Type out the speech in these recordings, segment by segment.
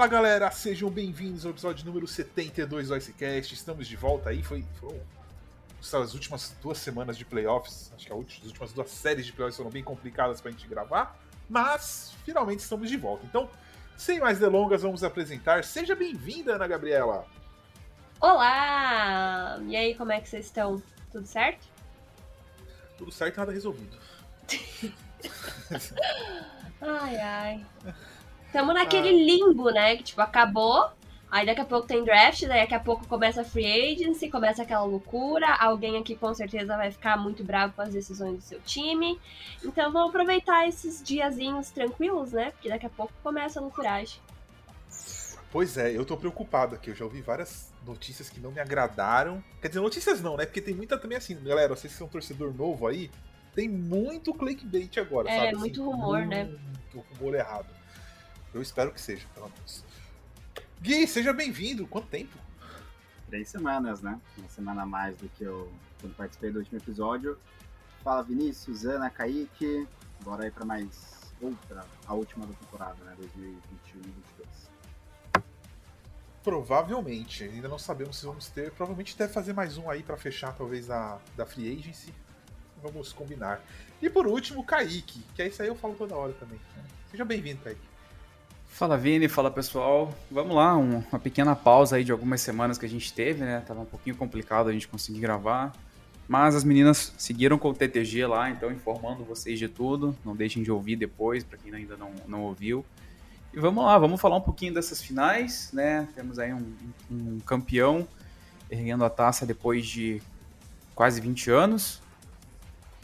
Fala galera, sejam bem-vindos ao episódio número 72 do Icecast. Estamos de volta aí, foi, foram as últimas duas semanas de playoffs, acho que as últimas duas séries de playoffs foram bem complicadas pra gente gravar, mas finalmente estamos de volta. Então, sem mais delongas, vamos apresentar. Seja bem-vinda, Ana Gabriela. Olá! E aí, como é que vocês estão? Tudo certo? Tudo certo, nada resolvido. ai, ai. Estamos naquele ah. limbo, né? Que tipo, acabou, aí daqui a pouco tem draft, daqui a pouco começa a free agency, começa aquela loucura. Alguém aqui com certeza vai ficar muito bravo com as decisões do seu time. Então vamos aproveitar esses diazinhos tranquilos, né? Porque daqui a pouco começa a loucuragem. Pois é, eu tô preocupado aqui. Eu já ouvi várias notícias que não me agradaram. Quer dizer, notícias não, né? Porque tem muita também assim, galera, vocês que são torcedor novo aí, tem muito clickbait agora, é, sabe? É, muito assim, rumor, muito né? Muito rumor errado. Eu espero que seja, pelo menos. Gui, seja bem-vindo. Quanto tempo? Três semanas, né? Uma semana a mais do que eu quando participei do último episódio. Fala Vinícius, Ana, Kaique. Bora aí pra mais outra, a última da temporada, né? 2021 e 2022. Provavelmente, ainda não sabemos se vamos ter. Provavelmente deve fazer mais um aí para fechar, talvez, da, da Free Agency. Vamos combinar. E por último, Kaique, que é isso aí eu falo toda hora também. Seja bem-vindo, Kaique. Fala Vini, fala pessoal. Vamos lá, um, uma pequena pausa aí de algumas semanas que a gente teve, né? Tava um pouquinho complicado a gente conseguir gravar. Mas as meninas seguiram com o TTG lá, então informando vocês de tudo. Não deixem de ouvir depois, para quem ainda não, não ouviu. E vamos lá, vamos falar um pouquinho dessas finais, né? Temos aí um, um campeão erguendo a taça depois de quase 20 anos.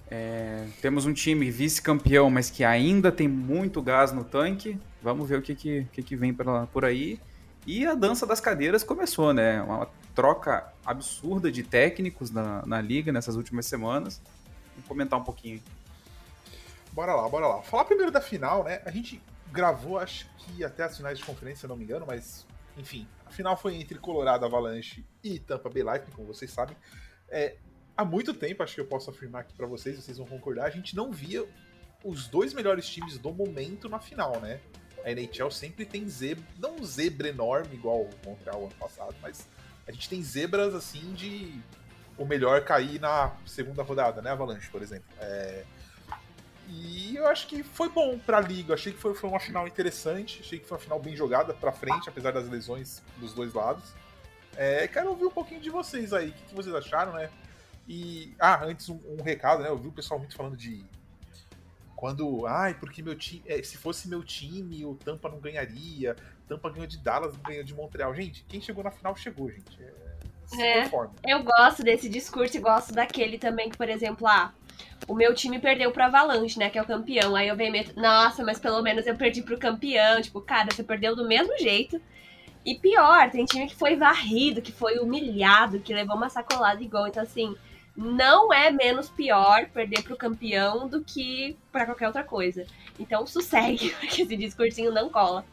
É, temos um time vice-campeão, mas que ainda tem muito gás no tanque. Vamos ver o que, que, que, que vem por, aí. E a dança das cadeiras começou, né? Uma troca absurda de técnicos na, na liga nessas últimas semanas. Vamos comentar um pouquinho. Bora lá, bora lá. Falar primeiro da final, né? A gente gravou, acho que até as finais de conferência, se não me engano, mas enfim, a final foi entre Colorado Avalanche e Tampa Bay Lightning, como vocês sabem. É, há muito tempo, acho que eu posso afirmar aqui para vocês, vocês vão concordar, a gente não via os dois melhores times do momento na final, né? A NHL sempre tem zebra, não zebra enorme igual o Montreal ano passado, mas a gente tem zebras assim de o melhor cair na segunda rodada, né? Avalanche, por exemplo. É, e eu acho que foi bom pra liga. Achei que foi, foi uma final interessante. Achei que foi uma final bem jogada pra frente, apesar das lesões dos dois lados. É, quero ouvir um pouquinho de vocês aí. O que, que vocês acharam, né? E. Ah, antes um, um, recado, né? Eu vi o pessoal muito falando de. Quando. Ai, porque meu time. É, se fosse meu time, o Tampa não ganharia. Tampa ganhou de Dallas, ganhou de Montreal. Gente, quem chegou na final chegou, gente. É, é eu gosto desse discurso e gosto daquele também que, por exemplo, ah, o meu time perdeu pro Avalanche, né? Que é o campeão. Aí eu venho meio, nossa, mas pelo menos eu perdi pro campeão. Tipo, cara, você perdeu do mesmo jeito. E pior, tem time que foi varrido, que foi humilhado, que levou uma sacolada de gol. Então, assim, não é menos pior perder pro campeão do que para qualquer outra coisa. Então, sossegue, porque esse discursinho não cola.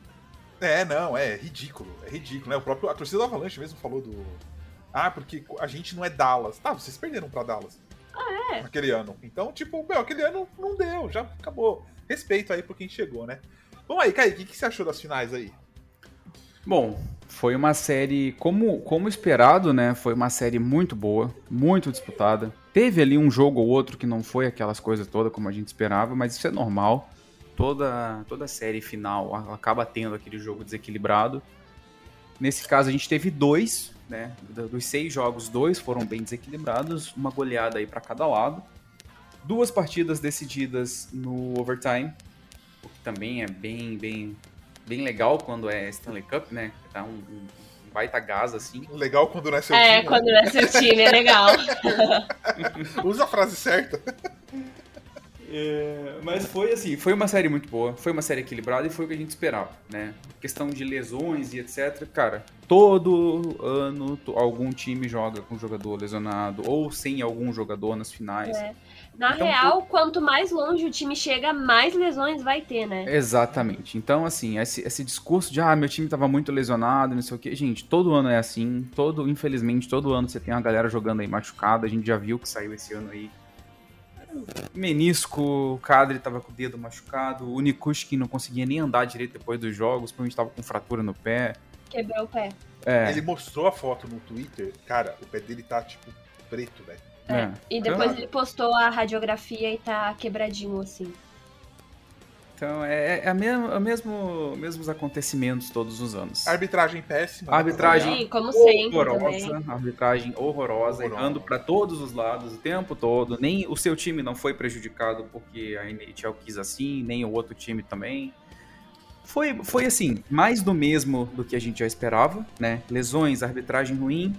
É, não, é ridículo. É ridículo, né? O próprio, a torcida do Avalanche mesmo falou do. Ah, porque a gente não é Dallas. Tá, vocês perderam pra Dallas. Ah, é? Aquele ano. Então, tipo, meu, aquele ano não deu, já acabou. Respeito aí por quem chegou, né? Vamos aí, Kaique, o que você achou das finais aí? Bom, foi uma série, como, como esperado, né? Foi uma série muito boa, muito disputada. Teve ali um jogo ou outro que não foi aquelas coisas todas como a gente esperava, mas isso é normal. Toda, toda série final acaba tendo aquele jogo desequilibrado. Nesse caso, a gente teve dois né? Dos seis jogos, dois foram bem desequilibrados, uma goleada aí para cada lado. Duas partidas decididas no overtime, o que também é bem, bem, bem legal quando é Stanley Cup, né? Dá um, um baita gás, assim. Legal quando não é seu é, time. É, quando não é seu time, é legal. Usa a frase certa. É, mas foi assim, foi uma série muito boa, foi uma série equilibrada e foi o que a gente esperava, né? Questão de lesões e etc. Cara, todo ano algum time joga com jogador lesionado ou sem algum jogador nas finais. É. Na então, real, quanto mais longe o time chega, mais lesões vai ter, né? Exatamente. Então, assim, esse, esse discurso de ah, meu time tava muito lesionado, não sei o quê. Gente, todo ano é assim. Todo, infelizmente, todo ano você tem uma galera jogando aí machucada. A gente já viu que saiu esse ano aí menisco, o Kadri tava com o dedo machucado, o Nikushkin não conseguia nem andar direito depois dos jogos, provavelmente tava com fratura no pé. Quebrou o pé. É. Ele mostrou a foto no Twitter, cara, o pé dele tá, tipo, preto, velho. É. é. E depois então, ele postou a radiografia e tá quebradinho, assim. Então, é, é, a mesmo, é o mesmo, mesmos acontecimentos todos os anos. Arbitragem péssima. Né? Arbitragem Sim, como sempre horrorosa. Arbitragem horrorosa, errando para todos os lados o tempo todo. Nem o seu time não foi prejudicado porque a NHL quis assim, nem o outro time também. Foi, foi assim, mais do mesmo do que a gente já esperava, né? Lesões, arbitragem ruim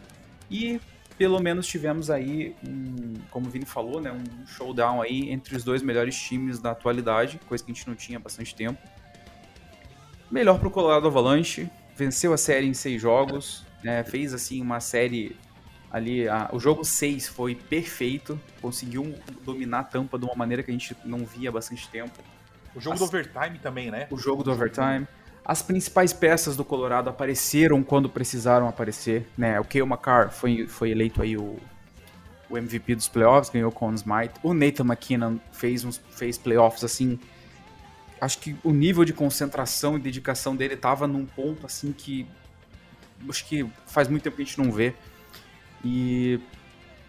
e pelo menos tivemos aí, um, como o Vini falou, né, um showdown aí entre os dois melhores times da atualidade, coisa que a gente não tinha há bastante tempo. Melhor para o Colorado Avalanche, venceu a série em seis jogos, né, fez assim uma série ali, a, o jogo 6 foi perfeito, conseguiu dominar a tampa de uma maneira que a gente não via há bastante tempo. O jogo As, do overtime também, né? O jogo do overtime. As principais peças do Colorado apareceram quando precisaram aparecer, né? O Kale McCarr foi, foi eleito aí o, o MVP dos playoffs, ganhou com o Smite. O Nathan McKinnon fez, uns, fez playoffs assim. Acho que o nível de concentração e dedicação dele tava num ponto assim que. Acho que faz muito tempo que a gente não vê. E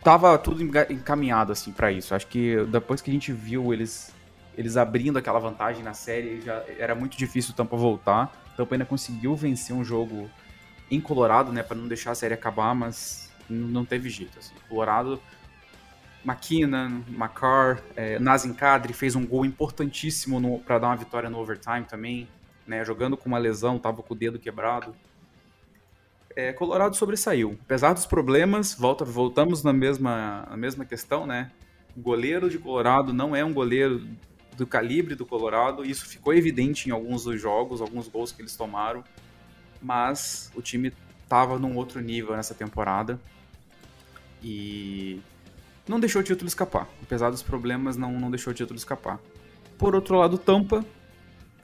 tava tudo encaminhado assim para isso. Acho que depois que a gente viu eles eles abrindo aquela vantagem na série, já era muito difícil o Tampa voltar. Tampa ainda conseguiu vencer um jogo em Colorado, né, para não deixar a série acabar, mas não teve jeito. Assim. Colorado, McKinnon, McCarr, é, Nazem Kadri fez um gol importantíssimo para dar uma vitória no overtime também, né, jogando com uma lesão, tava com o dedo quebrado. É, Colorado sobressaiu. Apesar dos problemas, volta, voltamos na mesma, na mesma questão, né? O goleiro de Colorado não é um goleiro do calibre do Colorado. Isso ficou evidente em alguns dos jogos, alguns gols que eles tomaram. Mas o time estava num outro nível nessa temporada. E não deixou o título escapar. Apesar dos problemas, não, não deixou o título escapar. Por outro lado, Tampa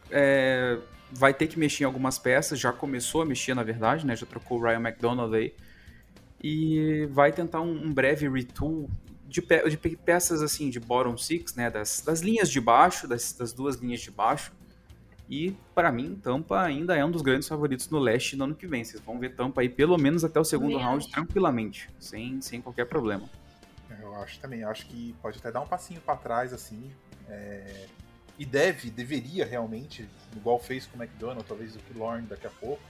é, vai ter que mexer em algumas peças. Já começou a mexer, na verdade, né? Já trocou o Ryan McDonald aí. E vai tentar um, um breve retool de, pe de peças assim de bottom six, né, das, das linhas de baixo, das, das duas linhas de baixo. E para mim, Tampa ainda é um dos grandes favoritos no leste no ano que vem. Vocês vão ver Tampa aí pelo menos até o segundo round tranquilamente, sem, sem qualquer problema. Eu acho também, eu acho que pode até dar um passinho para trás assim. É... E deve, deveria realmente, igual fez com o McDonald, talvez o Killorn daqui a pouco,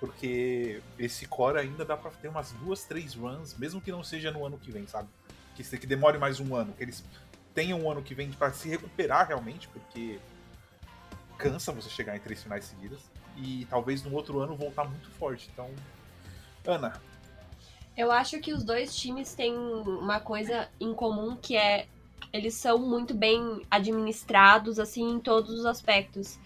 porque esse core ainda dá para ter umas duas, três runs, mesmo que não seja no ano que vem, sabe? Que, que demore mais um ano, que eles tenham um ano que vem para se recuperar realmente, porque cansa você chegar em três finais seguidas. E talvez no outro ano voltar muito forte. Então, Ana. Eu acho que os dois times têm uma coisa em comum que é eles são muito bem administrados assim em todos os aspectos.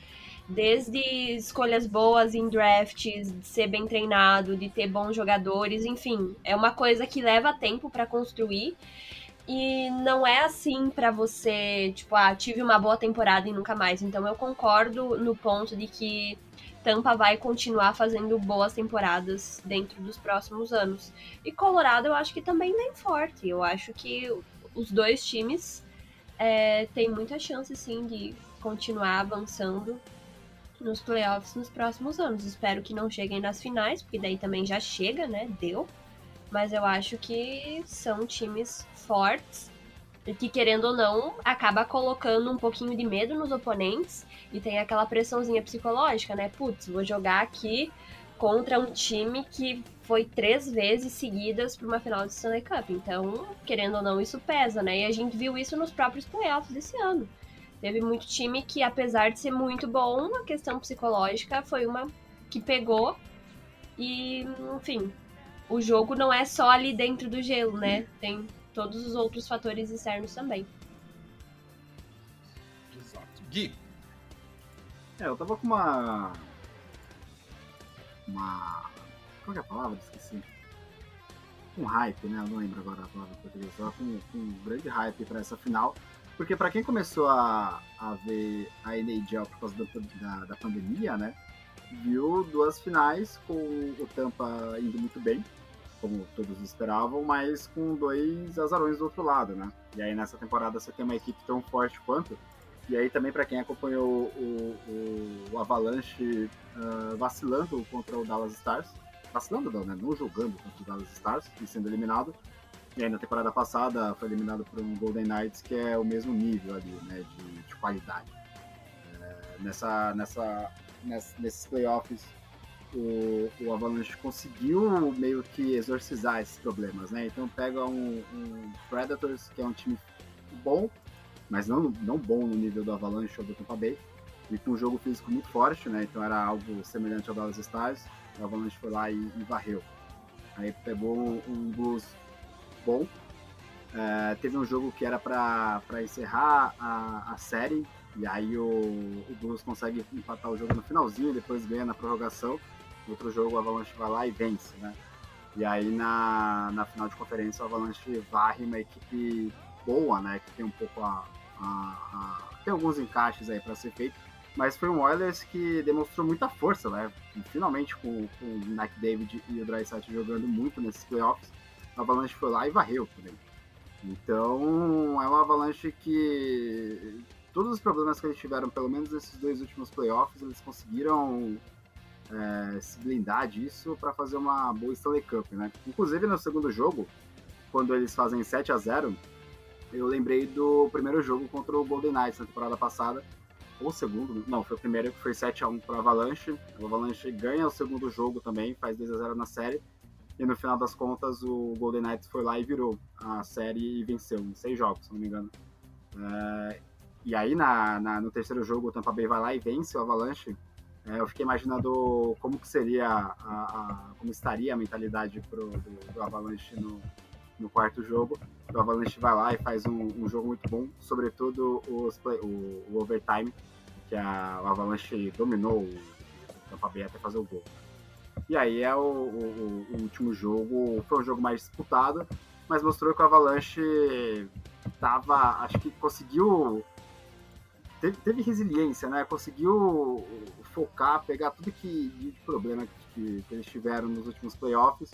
Desde escolhas boas em drafts, de ser bem treinado, de ter bons jogadores, enfim, é uma coisa que leva tempo para construir e não é assim para você, tipo, ah, tive uma boa temporada e nunca mais. Então eu concordo no ponto de que Tampa vai continuar fazendo boas temporadas dentro dos próximos anos. E Colorado eu acho que também vem forte. Eu acho que os dois times é, têm muita chance, sim, de continuar avançando nos playoffs nos próximos anos. Espero que não cheguem nas finais, porque daí também já chega, né? Deu. Mas eu acho que são times fortes e que, querendo ou não, acaba colocando um pouquinho de medo nos oponentes e tem aquela pressãozinha psicológica, né? Putz, vou jogar aqui contra um time que foi três vezes seguidas para uma final de Stanley Cup. Então, querendo ou não, isso pesa, né? E a gente viu isso nos próprios playoffs desse ano. Teve muito time que, apesar de ser muito bom, a questão psicológica foi uma que pegou. E, enfim, o jogo não é só ali dentro do gelo, né? Tem todos os outros fatores externos também. Exato. Gui. É, eu tava com uma. Uma. Qual é a palavra? Esqueci. Um hype, né? Eu não lembro agora a palavra em português. Eu tava com, com um grande hype para essa final. Porque para quem começou a, a ver a NHL por causa da, da, da, pandemia, né? Viu duas finais com o Tampa indo muito bem. como todos esperavam, mas com dois azarões do outro lado, né? E aí nessa temporada você tem uma equipe tão forte quanto. E aí também para quem acompanhou o, o, o Avalanche uh, vacilando contra o Dallas Stars, vacilando não, né? Não jogando contra o Dallas Stars e sendo eliminado. E aí na temporada passada foi eliminado por um Golden Knights que é o mesmo nível ali, né? De, de qualidade. É, nessa, nessa, nessa, nesses playoffs o, o Avalanche conseguiu meio que exorcizar esses problemas, né? Então pega um, um, Predators, que é um time bom, mas não, não bom no nível do Avalanche ou do Tampa Bay, e com um jogo físico muito forte, né? Então era algo semelhante ao Dallas Stars. O Avalanche foi lá e, e varreu. Aí pegou um, um Blues bom. É, teve um jogo que era para encerrar a, a série, e aí o, o Blues consegue empatar o jogo no finalzinho, depois ganha na prorrogação. No outro jogo o Avalanche vai lá e vence, né? E aí na, na final de conferência o Avalanche varre uma equipe boa, né? Que tem um pouco a. a, a tem alguns encaixes aí para ser feito. Mas foi um Oilers que demonstrou muita força, né? Finalmente com, com o Mike David e o Drysdale jogando muito nesses playoffs, o Avalanche foi lá e varreu por ele. Então é uma Avalanche que todos os problemas que eles tiveram, pelo menos nesses dois últimos playoffs, eles conseguiram é, se blindar disso para fazer uma boa Stanley Cup, né? Inclusive no segundo jogo, quando eles fazem 7 a 0 eu lembrei do primeiro jogo contra o Golden Knights na temporada passada, ou segundo, não, foi o primeiro que foi 7 a 1 para Avalanche. O Avalanche ganha o segundo jogo também, faz 2 a 0 na série. E no final das contas, o Golden Knights foi lá e virou a série e venceu em seis jogos, se não me engano. É, e aí, na, na, no terceiro jogo, o Tampa Bay vai lá e vence o Avalanche. É, eu fiquei imaginando como que seria, a, a, como estaria a mentalidade pro, do, do Avalanche no, no, quarto jogo. O Avalanche vai lá e faz um, um jogo muito bom, sobretudo play, o, o, overtime, que a, o Avalanche dominou o Tampa Bay até fazer o gol. E aí é o, o, o, último jogo, foi um jogo mais disputado, mas mostrou que o Avalanche tava, acho que conseguiu teve, teve resiliência, né? Conseguiu focar, pegar tudo que de problema que, que eles tiveram nos últimos playoffs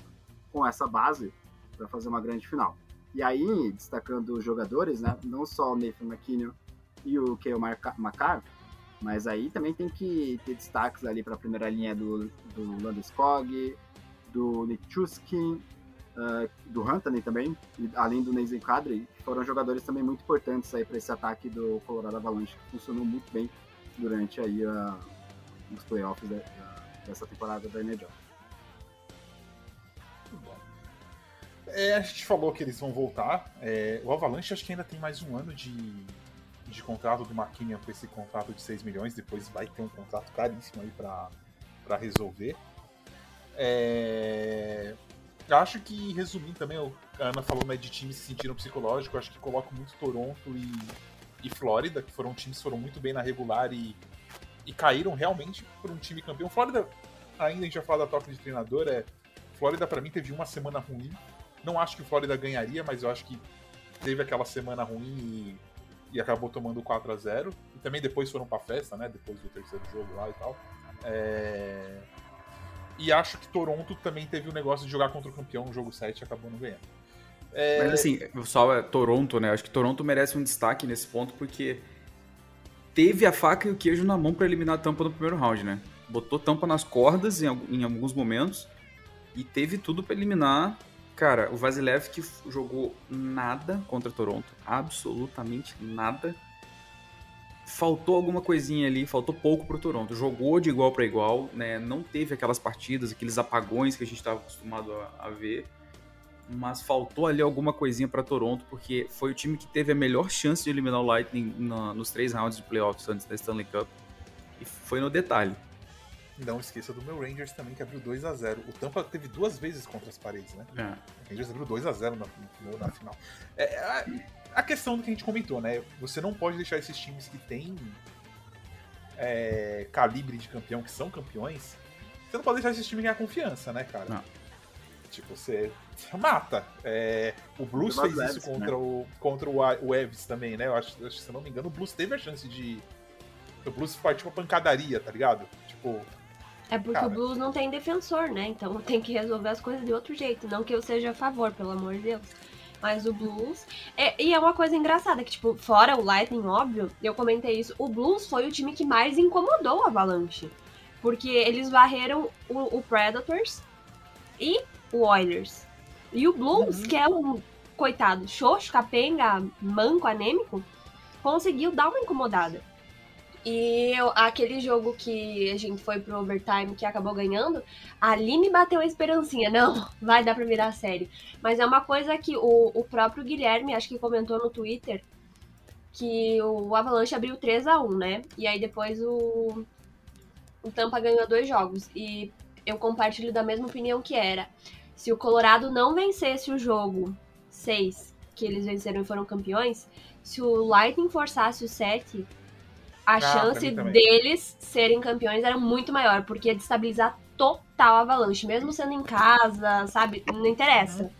com essa base para fazer uma grande final. E aí, destacando os jogadores, né? Não só o Nathan McKinnon e o Kale Makar, mas aí também tem que ter destaques ali para a primeira linha do, do Landeskog, do Nick Chuskin, uh, do Huntley também, e, além do Nathan Kadri, foram jogadores também muito importantes aí para esse ataque do Colorado Avalanche, que funcionou muito bem durante aí a, os playoffs da, dessa temporada da NHL. É, a gente falou que eles vão voltar. É, o Avalanche acho que ainda tem mais um ano de, de contrato do Marquinhos com esse contrato de 6 milhões. Depois vai ter um contrato caríssimo aí para resolver. É, acho que, resumindo também, a Ana falou né, de times se sentiram psicológico. Acho que coloco muito Toronto e, e Flórida, que foram times que foram muito bem na regular e e caíram realmente por um time campeão. Flórida, ainda a gente vai falar da troca de treinador, é. Flórida para mim teve uma semana ruim. Não acho que o Flórida ganharia, mas eu acho que teve aquela semana ruim e, e acabou tomando 4 a 0 E também depois foram pra festa, né? Depois do terceiro jogo lá e tal. É... E acho que Toronto também teve o um negócio de jogar contra o campeão jogo 7 e acabou não ganhando. É... Mas assim, só é Toronto, né? Acho que Toronto merece um destaque nesse ponto porque teve a faca e o queijo na mão para eliminar a tampa no primeiro round, né? Botou tampa nas cordas em, em alguns momentos e teve tudo para eliminar. Cara, o Vasilev que jogou nada contra Toronto, absolutamente nada. Faltou alguma coisinha ali, faltou pouco pro Toronto. Jogou de igual para igual, né? Não teve aquelas partidas, aqueles apagões que a gente estava acostumado a, a ver mas faltou ali alguma coisinha para Toronto, porque foi o time que teve a melhor chance de eliminar o Lightning na, nos três rounds de playoffs antes da Stanley Cup. E foi no detalhe. Não esqueça do meu Rangers também, que abriu 2 a 0 O Tampa teve duas vezes contra as paredes, né? É. O Rangers abriu 2 a 0 na, na final. É, a, a, questão do que a gente comentou, né? Você não pode deixar esses times que têm é, calibre de campeão, que são campeões, você não pode deixar esses times ganhar confiança, né, cara? Não. Tipo, você mata. É, o Blues fez isso contra, né? o, contra o, o Eves também, né? Eu acho, se eu não me engano, o Blues teve a chance de. O Blues partiu uma pancadaria, tá ligado? Tipo, É porque Cara. o Blues não tem defensor, né? Então tem que resolver as coisas de outro jeito. Não que eu seja a favor, pelo amor de Deus. Mas o Blues. É, e é uma coisa engraçada, que, tipo, fora o Lightning, óbvio, eu comentei isso. O Blues foi o time que mais incomodou o Avalanche. Porque eles varreram o, o Predators e o Oilers. E o Blues, uhum. que é um coitado, xoxo, capenga, manco, anêmico, conseguiu dar uma incomodada. E eu, aquele jogo que a gente foi pro overtime que acabou ganhando, ali me bateu a esperancinha. Não, vai dar pra virar série. Mas é uma coisa que o, o próprio Guilherme, acho que comentou no Twitter, que o Avalanche abriu 3 a 1 né? E aí depois o, o Tampa ganhou dois jogos. E eu compartilho da mesma opinião que era. Se o Colorado não vencesse o jogo 6, que eles venceram e foram campeões, se o Lightning forçasse o 7, a ah, chance deles serem campeões era muito maior, porque ia destabilizar total a Avalanche, mesmo sendo em casa, sabe? Não interessa. Uhum.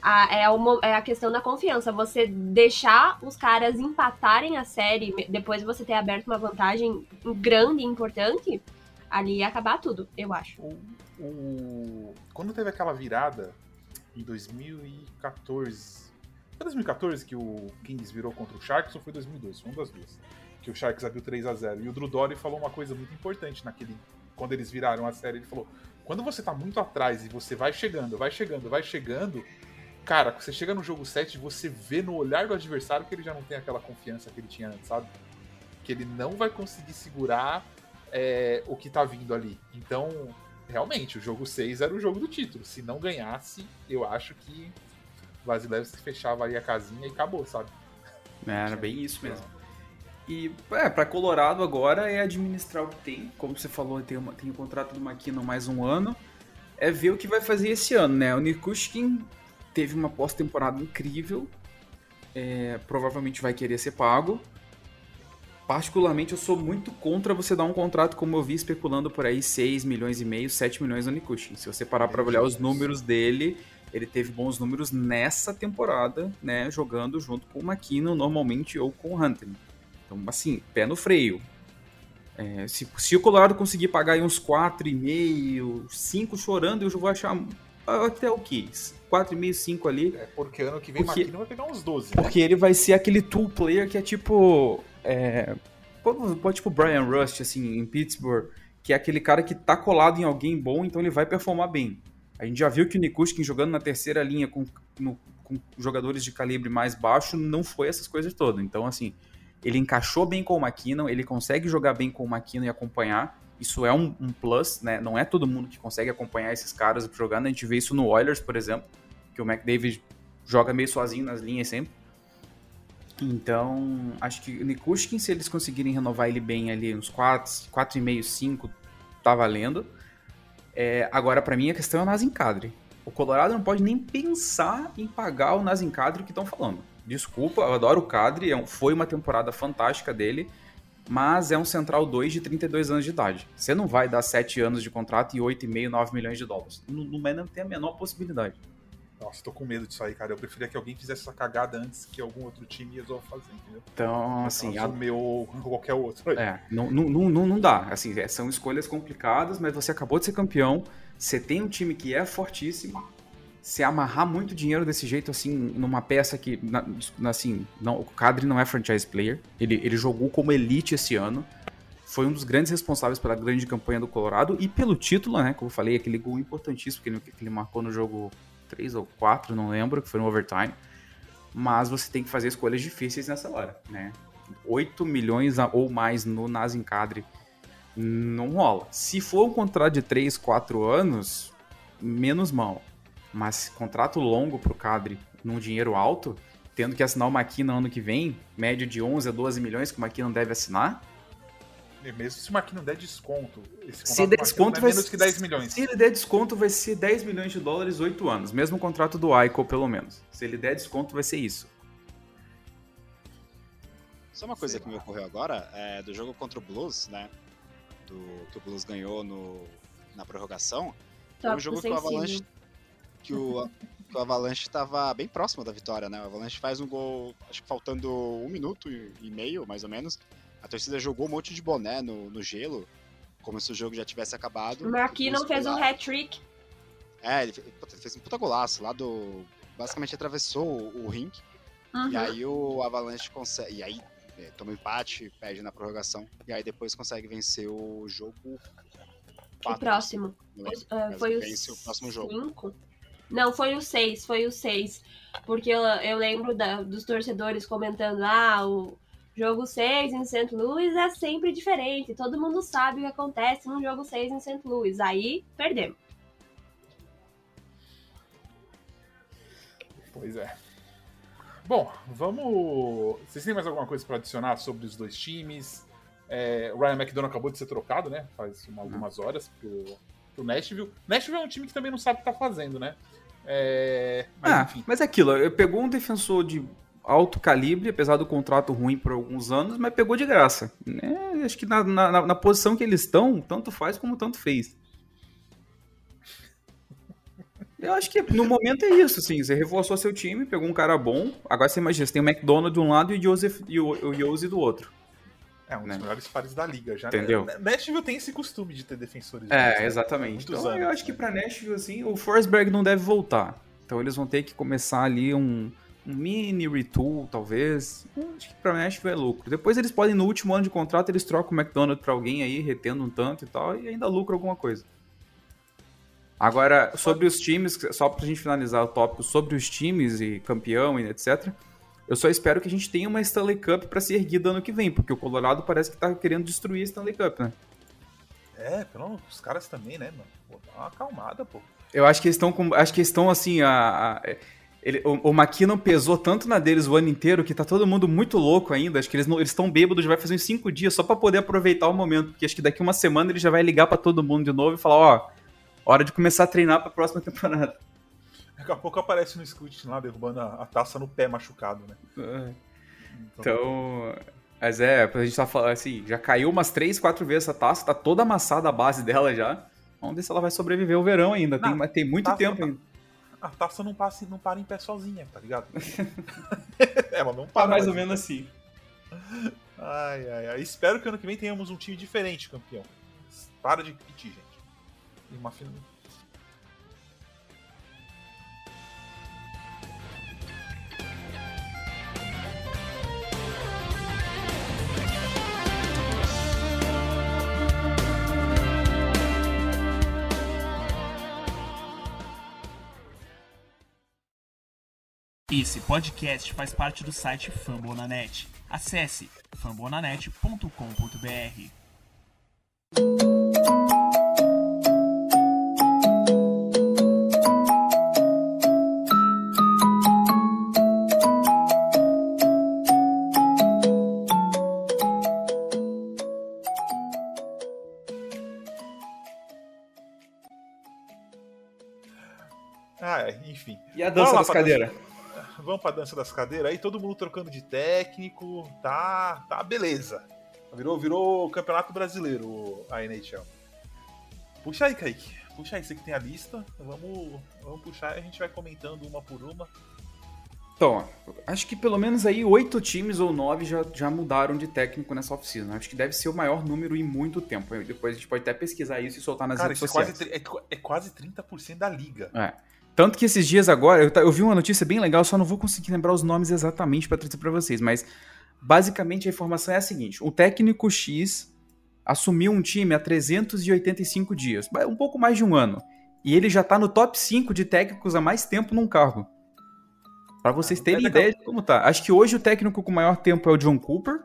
A, é, uma, é a questão da confiança. Você deixar os caras empatarem a série, depois de você ter aberto uma vantagem grande e importante, ali ia acabar tudo, eu acho. O, o... Quando teve aquela virada em 2014. Foi 2014 que o Kings virou contra o Sharks ou foi 2012? Foi uma das duas que o Sharks abriu 3 a 0 E o Drew Dory falou uma coisa muito importante naquele. Quando eles viraram a série, ele falou: quando você tá muito atrás e você vai chegando, vai chegando, vai chegando, cara, você chega no jogo 7, você vê no olhar do adversário que ele já não tem aquela confiança que ele tinha antes, sabe? Que ele não vai conseguir segurar é, o que tá vindo ali. Então, realmente, o jogo 6 era o jogo do título. Se não ganhasse, eu acho que Vasilevski fechava ali a casinha e acabou, sabe? É, era bem isso mesmo. E, é, pra Colorado agora é administrar o que tem. Como você falou, tem, uma, tem o contrato do McKinnon mais um ano. É ver o que vai fazer esse ano, né? O Nikushkin teve uma pós-temporada incrível. É, provavelmente vai querer ser pago. Particularmente, eu sou muito contra você dar um contrato, como eu vi especulando por aí, 6 milhões e meio, 7 milhões no Nikushkin. Se você parar para olhar os números dele, ele teve bons números nessa temporada, né? Jogando junto com o McKinnon normalmente ou com o Hunter. Então, assim, pé no freio. É, se, se o Colorado conseguir pagar aí uns 4,5, 5 chorando, eu já vou achar até o que? 4,5, 5 ali. É, porque ano que vem porque, o vai pegar uns 12. Né? Porque ele vai ser aquele tool player que é tipo. É, pode, tipo Brian Rust, assim, em Pittsburgh, que é aquele cara que tá colado em alguém bom, então ele vai performar bem. A gente já viu que o Nikushkin jogando na terceira linha com, no, com jogadores de calibre mais baixo não foi essas coisas todas. Então, assim, ele encaixou bem com o McKinnon, ele consegue jogar bem com o McKinnon e acompanhar. Isso é um, um plus, né? Não é todo mundo que consegue acompanhar esses caras jogando. A gente vê isso no Oilers, por exemplo, que o McDavid joga meio sozinho nas linhas sempre. Então, acho que o Nikushkin, se eles conseguirem renovar ele bem ali, uns 4, 4,5, 5, tá valendo. É, agora, para mim, a questão é o Nazem. O Colorado não pode nem pensar em pagar o Nazem Kadri que estão falando. Desculpa, eu adoro o Cadre, é foi uma temporada fantástica dele, mas é um Central 2 de 32 anos de idade. Você não vai dar 7 anos de contrato e 8,5, 9 milhões de dólares. Não, não tem a menor possibilidade. Nossa, tô com medo disso aí, cara. Eu preferia que alguém fizesse essa cagada antes que algum outro time resolva fazer, entendeu? Então, assim. O meu ou qualquer outro. Aí. É, não, não, não, não dá. Assim, é, são escolhas complicadas, mas você acabou de ser campeão. Você tem um time que é fortíssimo se amarrar muito dinheiro desse jeito, assim, numa peça que, assim, não, o Cadre não é franchise player, ele, ele jogou como elite esse ano, foi um dos grandes responsáveis pela grande campanha do Colorado e pelo título, né, como eu falei, aquele gol importantíssimo que ele, que ele marcou no jogo 3 ou 4, não lembro, que foi no overtime, mas você tem que fazer escolhas difíceis nessa hora, né, 8 milhões ou mais no Nazem Cadre não rola. Se for um contrato de 3, 4 anos, menos mal. Mas contrato longo pro Cadre num dinheiro alto, tendo que assinar o Maquina ano que vem, média de 11 a 12 milhões que o Maquina deve assinar. E mesmo se o Maquina der desconto, se der desconto é vai menos que 10 milhões. Se ele der desconto, vai ser 10 milhões de dólares, 8 anos. Mesmo contrato do Aiko, pelo menos. Se ele der desconto, vai ser isso. Só uma coisa Sei que lá. me ocorreu agora, é do jogo contra o Blues, né? Do, que o Blues ganhou no, na prorrogação. Foi um jogo que o Avalanche que o, que o Avalanche estava bem próximo da vitória, né? O Avalanche faz um gol, acho que faltando um minuto e meio, mais ou menos. A torcida jogou um monte de boné no, no gelo, como se o jogo já tivesse acabado. O Marquinhos não fez um hat-trick. É, ele fez um puta golaço lá do. Basicamente atravessou o, o ring. Uhum. E aí o Avalanche consegue. E aí é, toma empate, perde na prorrogação. E aí depois consegue vencer o jogo. o próximo. Uh, foi o, o próximo jogo. Cinco? Não, foi o 6, foi o 6. Porque eu, eu lembro da, dos torcedores comentando: ah, o jogo 6 em St. Louis é sempre diferente. Todo mundo sabe o que acontece no jogo 6 em St. Louis. Aí perdemos. Pois é. Bom, vamos. Vocês têm mais alguma coisa para adicionar sobre os dois times? É, o Ryan McDonough acabou de ser trocado, né? Faz uma, algumas horas pro, pro Nashville. Nashville é um time que também não sabe o que tá fazendo, né? É, mas, ah, enfim. mas é aquilo, pegou um defensor de alto calibre, apesar do contrato ruim por alguns anos, mas pegou de graça. É, acho que na, na, na, posição que eles estão, tanto faz como tanto fez. Eu acho que no momento é isso, assim. Você reforçou seu time, pegou um cara bom. Agora você imagina, você tem o McDonald de um lado e o Joseph e o, o Yose do outro. É um dos né? melhores pares da liga já. Né? Entendeu? Né? Nashville tem esse costume de ter defensores. É, exatamente. Então anos, eu acho né? que pra Nashville, assim, o Forsberg não deve voltar. Então eles vão ter que começar ali um, um mini retool, talvez. Eu acho que pra Nashville é lucro. Depois eles podem, no último ano de contrato, eles trocam o McDonald pra alguém aí, retendo um tanto e tal, e ainda lucram alguma coisa. Agora, sobre os times, só pra gente finalizar o tópico sobre os times e campeão e etc. Eu só espero que a gente tenha uma Stanley Cup para ser erguida ano que vem, porque o Colorado parece que tá querendo destruir a Stanley Cup, né? É, pelo os caras também, né, mano? Pô, dá uma acalmada, pô. Eu acho que eles estão com. Acho que estão assim, a. a ele, o, o McKinnon pesou tanto na deles o ano inteiro que tá todo mundo muito louco ainda. Acho que eles estão bêbados, já vai fazer uns cinco dias só para poder aproveitar o momento. Porque acho que daqui uma semana ele já vai ligar para todo mundo de novo e falar: ó, hora de começar a treinar pra próxima temporada. Daqui a pouco aparece no Scoot lá, derrubando a, a, taça no pé machucado, né? É. Então, então, mas é, a gente tá falando assim, já caiu umas 3, 4 vezes essa taça, tá toda amassada a base dela já. Vamos ver se ela vai sobreviver o verão ainda. Não, tem, tem muito taça, tempo ainda. A taça não, passa, não para em pé sozinha, tá ligado? ela não para. Tá mais ou menos assim. Ai, ai, ai. Espero que ano que vem tenhamos um time diferente, campeão. Para de pedir, gente uma final. Esse podcast faz parte do site Fambonanet. Acesse fambonanet.com.br. E a dança das cadeiras? Vamos pra dança das cadeiras. Aí todo mundo trocando de técnico. Tá, tá beleza. Virou, virou campeonato brasileiro a NHL. Puxa aí, Kaique. Puxa aí, você que tem a lista. Vamos, vamos puxar e a gente vai comentando uma por uma. Então, acho que pelo menos aí oito times ou nove já, já mudaram de técnico nessa oficina. Acho que deve ser o maior número em muito tempo. Depois a gente pode até pesquisar isso e soltar nas Cara, redes sociais. É quase, é, é quase 30% da liga. É. Tanto que esses dias agora, eu, eu vi uma notícia bem legal, só não vou conseguir lembrar os nomes exatamente para trazer para vocês, mas basicamente a informação é a seguinte: o técnico X assumiu um time há 385 dias, um pouco mais de um ano, e ele já tá no top 5 de técnicos há mais tempo num cargo. Para vocês ah, terem ideia de como tá. Acho que hoje o técnico com maior tempo é o John Cooper,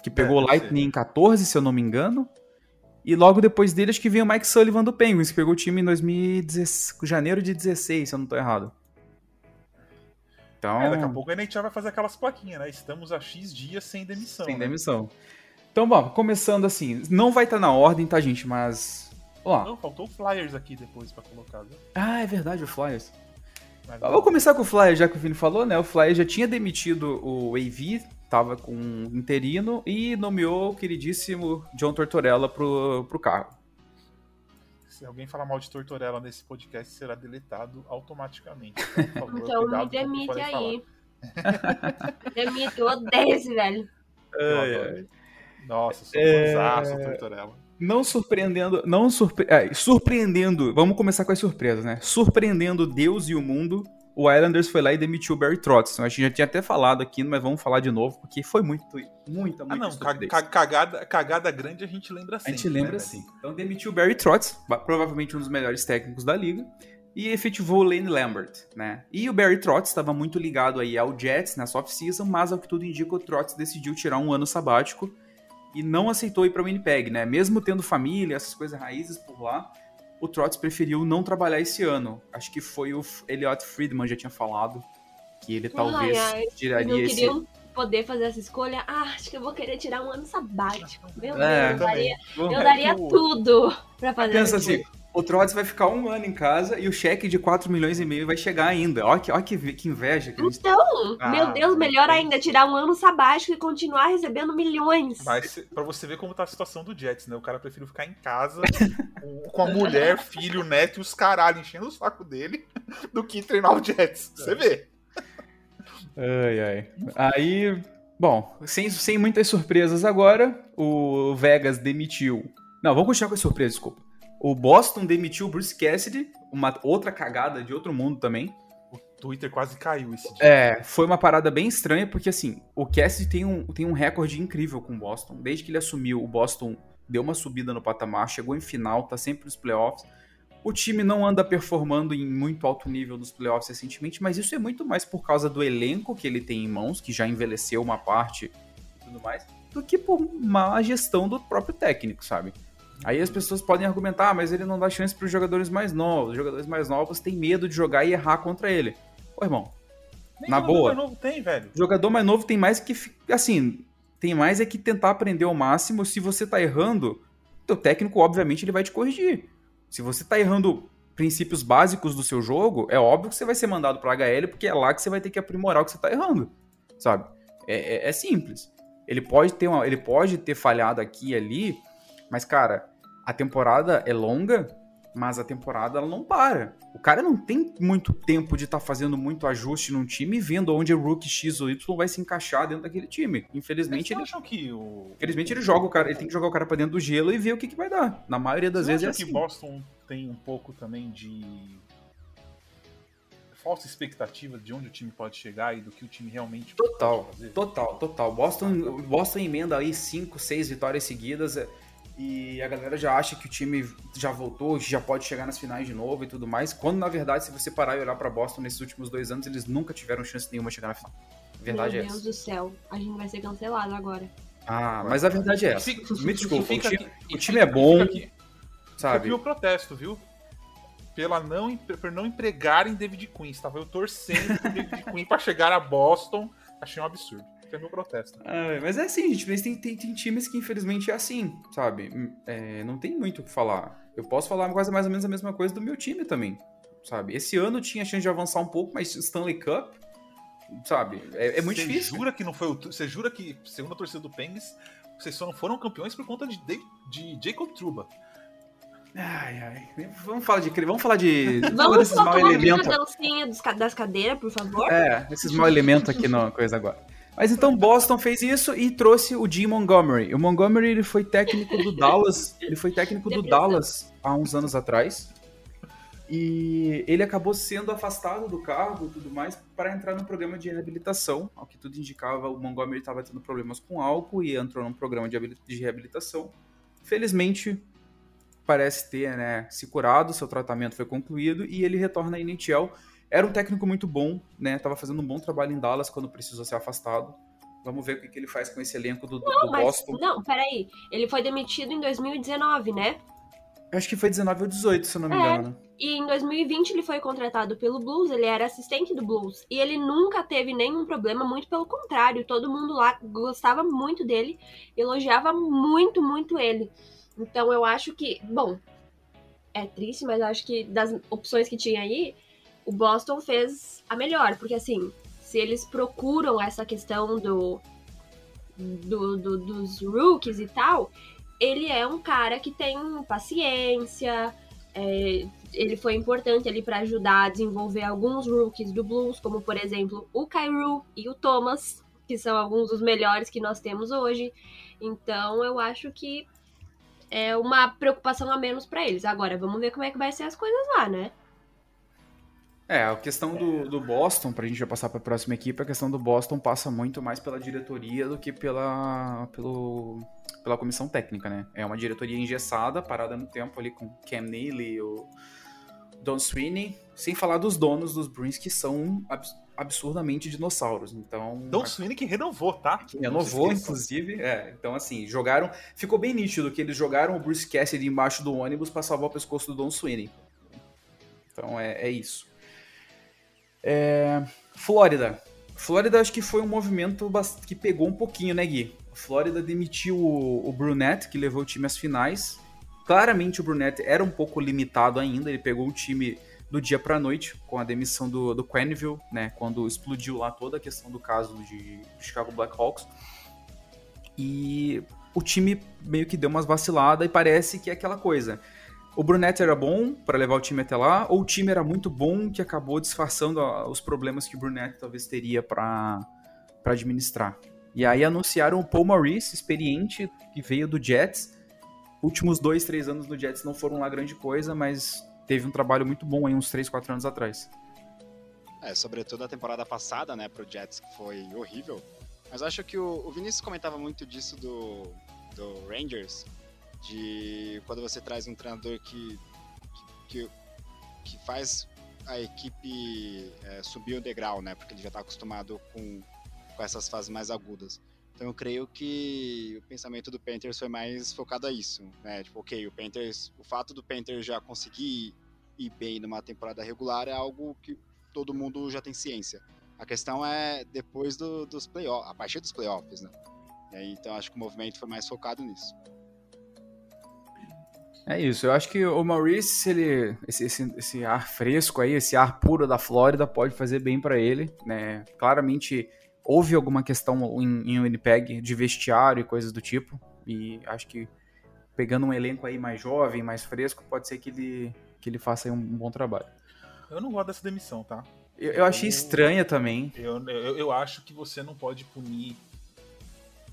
que pegou o é, Lightning em 14, se eu não me engano. E logo depois dele, acho que veio o Mike Sullivan do Penguins, que pegou o time em 2016, janeiro de 16, se eu não tô errado. Então... É, daqui a pouco a NHL vai fazer aquelas plaquinhas, né? Estamos a X dias sem demissão. Sem né? demissão. Então, bom, começando assim, não vai estar tá na ordem, tá, gente? Mas. Ó. Não, faltou o Flyers aqui depois para colocar, viu? Ah, é verdade, o Flyers. Mas, Vou começar com o Flyers, já que o Vini falou, né? O Flyers já tinha demitido o AV, tava com um interino e nomeou o queridíssimo John Tortorella pro, pro cargo. Se alguém falar mal de Tortorella nesse podcast, será deletado automaticamente. Então, favor, então me demite aí. demite, eu odeio esse velho. É, é. Nossa, sou é... fãzaço, Tortorella. Não surpreendendo, não surpre... é, surpreendendo, vamos começar com as surpresas, né? Surpreendendo Deus e o mundo, o Islanders foi lá e demitiu o Barry Trotz. A gente já tinha até falado aqui, mas vamos falar de novo, porque foi muito, muita, muita Ah, não, cagada, cagada grande a gente lembra sempre. A gente lembra né, sim. Então demitiu o Barry Trotz, provavelmente um dos melhores técnicos da liga, e efetivou o Lane Lambert, né? E o Barry Trotz estava muito ligado aí ao Jets nessa off-season, mas ao que tudo indica, o Trotz decidiu tirar um ano sabático e não aceitou ir para o Winnipeg, né? Mesmo tendo família, essas coisas raízes por lá, o Trotz preferiu não trabalhar esse ano. Acho que foi o Elliot Friedman já tinha falado que ele talvez tiraria esse poder fazer essa escolha, ah, acho que eu vou querer tirar um ano sabático. Meu é, Deus, eu daria, eu daria tudo pra fazer Pensa assim, o Trotz vai ficar um ano em casa e o cheque de 4 milhões e meio vai chegar ainda. Olha que, olha que, que inveja. Que então, ah, meu Deus, melhor ainda, tirar um ano sabático e continuar recebendo milhões. Mas pra você ver como tá a situação do Jets, né? O cara preferiu ficar em casa com a mulher, filho, neto e os caralho enchendo o saco dele do que treinar o Jets. Você vê. Ai, ai. Aí, bom, sem, sem muitas surpresas agora, o Vegas demitiu. Não, vamos continuar com as surpresas, desculpa. O Boston demitiu o Bruce Cassidy, uma outra cagada de outro mundo também. O Twitter quase caiu esse dia. É, foi uma parada bem estranha, porque assim, o Cassidy tem um, tem um recorde incrível com o Boston. Desde que ele assumiu, o Boston deu uma subida no patamar, chegou em final, tá sempre nos playoffs. O time não anda performando em muito alto nível nos playoffs recentemente, mas isso é muito mais por causa do elenco que ele tem em mãos, que já envelheceu uma parte e tudo mais, do que por má gestão do próprio técnico, sabe? Aí as pessoas podem argumentar, ah, mas ele não dá chance para os jogadores mais novos. Os jogadores mais novos têm medo de jogar e errar contra ele. Ô, irmão, Nem na boa. Mais novo tem, velho. Jogador mais novo tem mais que. Assim, tem mais é que tentar aprender ao máximo. Se você tá errando, teu técnico, obviamente, ele vai te corrigir. Se você tá errando princípios básicos do seu jogo, é óbvio que você vai ser mandado para HL, porque é lá que você vai ter que aprimorar o que você tá errando. Sabe? É, é, é simples. Ele pode ter uma, ele pode ter falhado aqui e ali, mas, cara, a temporada é longa, mas a temporada ela não para. O cara não tem muito tempo de estar tá fazendo muito ajuste num time e vendo onde o rookie X ou Y vai se encaixar dentro daquele time. Infelizmente ele acham que o Infelizmente ele joga o cara, ele tem que jogar o cara para dentro do gelo e ver o que, que vai dar. Na maioria das Você vezes é assim. que Boston tem um pouco também de falsa expectativa de onde o time pode chegar e do que o time realmente total, pode fazer. Total, total. Boston, Boston emenda aí cinco, seis vitórias seguidas. É e a galera já acha que o time já voltou, já pode chegar nas finais de novo e tudo mais, quando na verdade, se você parar e olhar para Boston nesses últimos dois anos, eles nunca tiveram chance nenhuma de chegar na final. A verdade Meu é Deus do céu, a gente vai ser cancelado agora. Ah, mas a verdade é essa. Me desculpa, o time, o time é bom, aqui, sabe? Eu protesto, viu? Pela não, por não empregarem David Quinn. Estava eu torcendo pro David Quinn para chegar a Boston. Achei um absurdo é meu protesto. Ah, mas é assim, gente. Mas tem, tem, tem, times que infelizmente é assim, sabe? É, não tem muito o que falar. Eu posso falar quase mais ou menos a mesma coisa do meu time também, sabe? Esse ano tinha chance de avançar um pouco, mas Stanley Cup, sabe? É, é muito Cê difícil. Jura que não foi o, você jura que, segundo a torcida do Penguins, vocês só não foram campeões por conta de, de, de Jacob Truba. Ai, ai. Vamos falar de. Vamos falar de. Vamos desses mau elementos. dancinha das cadeiras, por favor. É, esses mau elementos aqui na coisa agora. Mas então Boston fez isso e trouxe o Jim Montgomery. O Montgomery ele foi técnico do Dallas, ele foi técnico do Dallas há uns anos atrás. E ele acabou sendo afastado do cargo e tudo mais para entrar no programa de reabilitação. Ao que tudo indicava, o Montgomery estava tendo problemas com álcool e entrou num programa de reabilitação. Felizmente, parece ter né, se curado, seu tratamento foi concluído e ele retorna à NHL era um técnico muito bom, né? Tava fazendo um bom trabalho em Dallas quando precisou ser afastado. Vamos ver o que, que ele faz com esse elenco do, não, do mas, Boston. Não, peraí. Ele foi demitido em 2019, né? Acho que foi 19 ou 18, se eu não me é, engano. E em 2020 ele foi contratado pelo Blues, ele era assistente do Blues. E ele nunca teve nenhum problema, muito pelo contrário. Todo mundo lá gostava muito dele, elogiava muito, muito ele. Então eu acho que, bom, é triste, mas eu acho que das opções que tinha aí, o Boston fez a melhor, porque assim, se eles procuram essa questão do, do, do, dos rookies e tal, ele é um cara que tem paciência, é, ele foi importante ali para ajudar a desenvolver alguns rookies do Blues, como por exemplo o Cairo e o Thomas, que são alguns dos melhores que nós temos hoje. Então eu acho que é uma preocupação a menos para eles. Agora, vamos ver como é que vai ser as coisas lá, né? É, a questão do, do Boston, pra gente já passar pra próxima equipe, a questão do Boston passa muito mais pela diretoria do que pela, pelo, pela comissão técnica, né? É uma diretoria engessada, parada no tempo ali com Cam Neely, o Don Sweeney, sem falar dos donos dos Bruins, que são absurdamente dinossauros. Então. Don Sweeney que renovou, tá? Que renovou, inclusive. É, então, assim, jogaram. Ficou bem nítido que eles jogaram o Bruce Cassidy embaixo do ônibus para salvar o pescoço do Don Sweeney. Então é, é isso. É, Flórida. Flórida acho que foi um movimento que pegou um pouquinho, né, Gui? Flórida demitiu o, o Brunette, que levou o time às finais. Claramente o Brunette era um pouco limitado ainda, ele pegou o time do dia para noite com a demissão do, do Quenneville, né, quando explodiu lá toda a questão do caso de Chicago Blackhawks. E o time meio que deu umas vaciladas e parece que é aquela coisa o Brunetti era bom para levar o time até lá, ou o time era muito bom que acabou disfarçando os problemas que o Brunetti talvez teria para administrar. E aí anunciaram o Paul Maurice, experiente, que veio do Jets. Últimos dois, três anos no Jets não foram lá grande coisa, mas teve um trabalho muito bom aí uns três, quatro anos atrás. É, sobretudo a temporada passada, né, pro Jets, que foi horrível. Mas acho que o, o Vinícius comentava muito disso do, do Rangers, de quando você traz um treinador que, que, que faz a equipe é, subir o degrau, né? Porque ele já está acostumado com, com essas fases mais agudas. Então eu creio que o pensamento do Panthers foi mais focado a isso, né? Tipo, ok, o Panthers, o fato do Panthers já conseguir ir bem numa temporada regular é algo que todo mundo já tem ciência. A questão é depois do, dos playoffs, a partir dos playoffs, né? Então acho que o movimento foi mais focado nisso. É isso, eu acho que o Maurice, ele, esse, esse, esse ar fresco aí, esse ar puro da Flórida pode fazer bem para ele, né? Claramente houve alguma questão em, em Winnipeg de vestiário e coisas do tipo, e acho que pegando um elenco aí mais jovem, mais fresco, pode ser que ele, que ele faça um, um bom trabalho. Eu não gosto dessa demissão, tá? Eu, eu achei estranha também. Eu, eu, eu acho que você não pode punir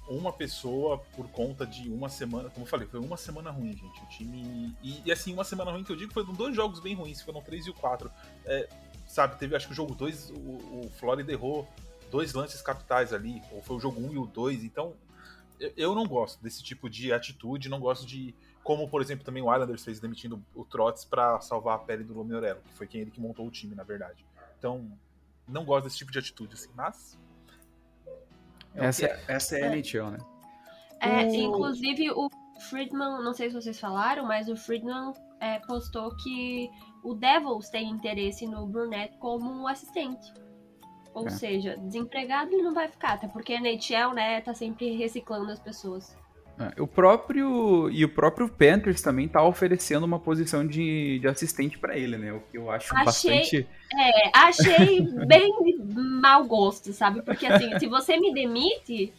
uma pessoa por conta de uma semana. Como eu falei, foi uma semana ruim, gente. O time. E, e assim, uma semana ruim que eu digo foi dois jogos bem ruins, foram 3 e o 4. É, sabe, teve acho que o jogo 2, o, o Florida errou dois lances capitais ali, ou foi o jogo 1 um e o 2, então eu, eu não gosto desse tipo de atitude, não gosto de. Como, por exemplo, também o Islanders fez demitindo o Trotz para salvar a pele do Lomiorello, que foi quem ele que montou o time, na verdade. Então, não gosto desse tipo de atitude, assim, mas essa, é, essa é a NHL, né? É, o... inclusive o Friedman, não sei se vocês falaram, mas o Friedman é, postou que o Devils tem interesse no Burnett como um assistente. Ou é. seja, desempregado ele não vai ficar, até porque a NHL, né, tá sempre reciclando as pessoas. É, o próprio e o próprio Panthers também tá oferecendo uma posição de, de assistente para ele, né? O que eu acho achei, bastante. É, achei bem mau gosto, sabe? Porque assim, se você me demite,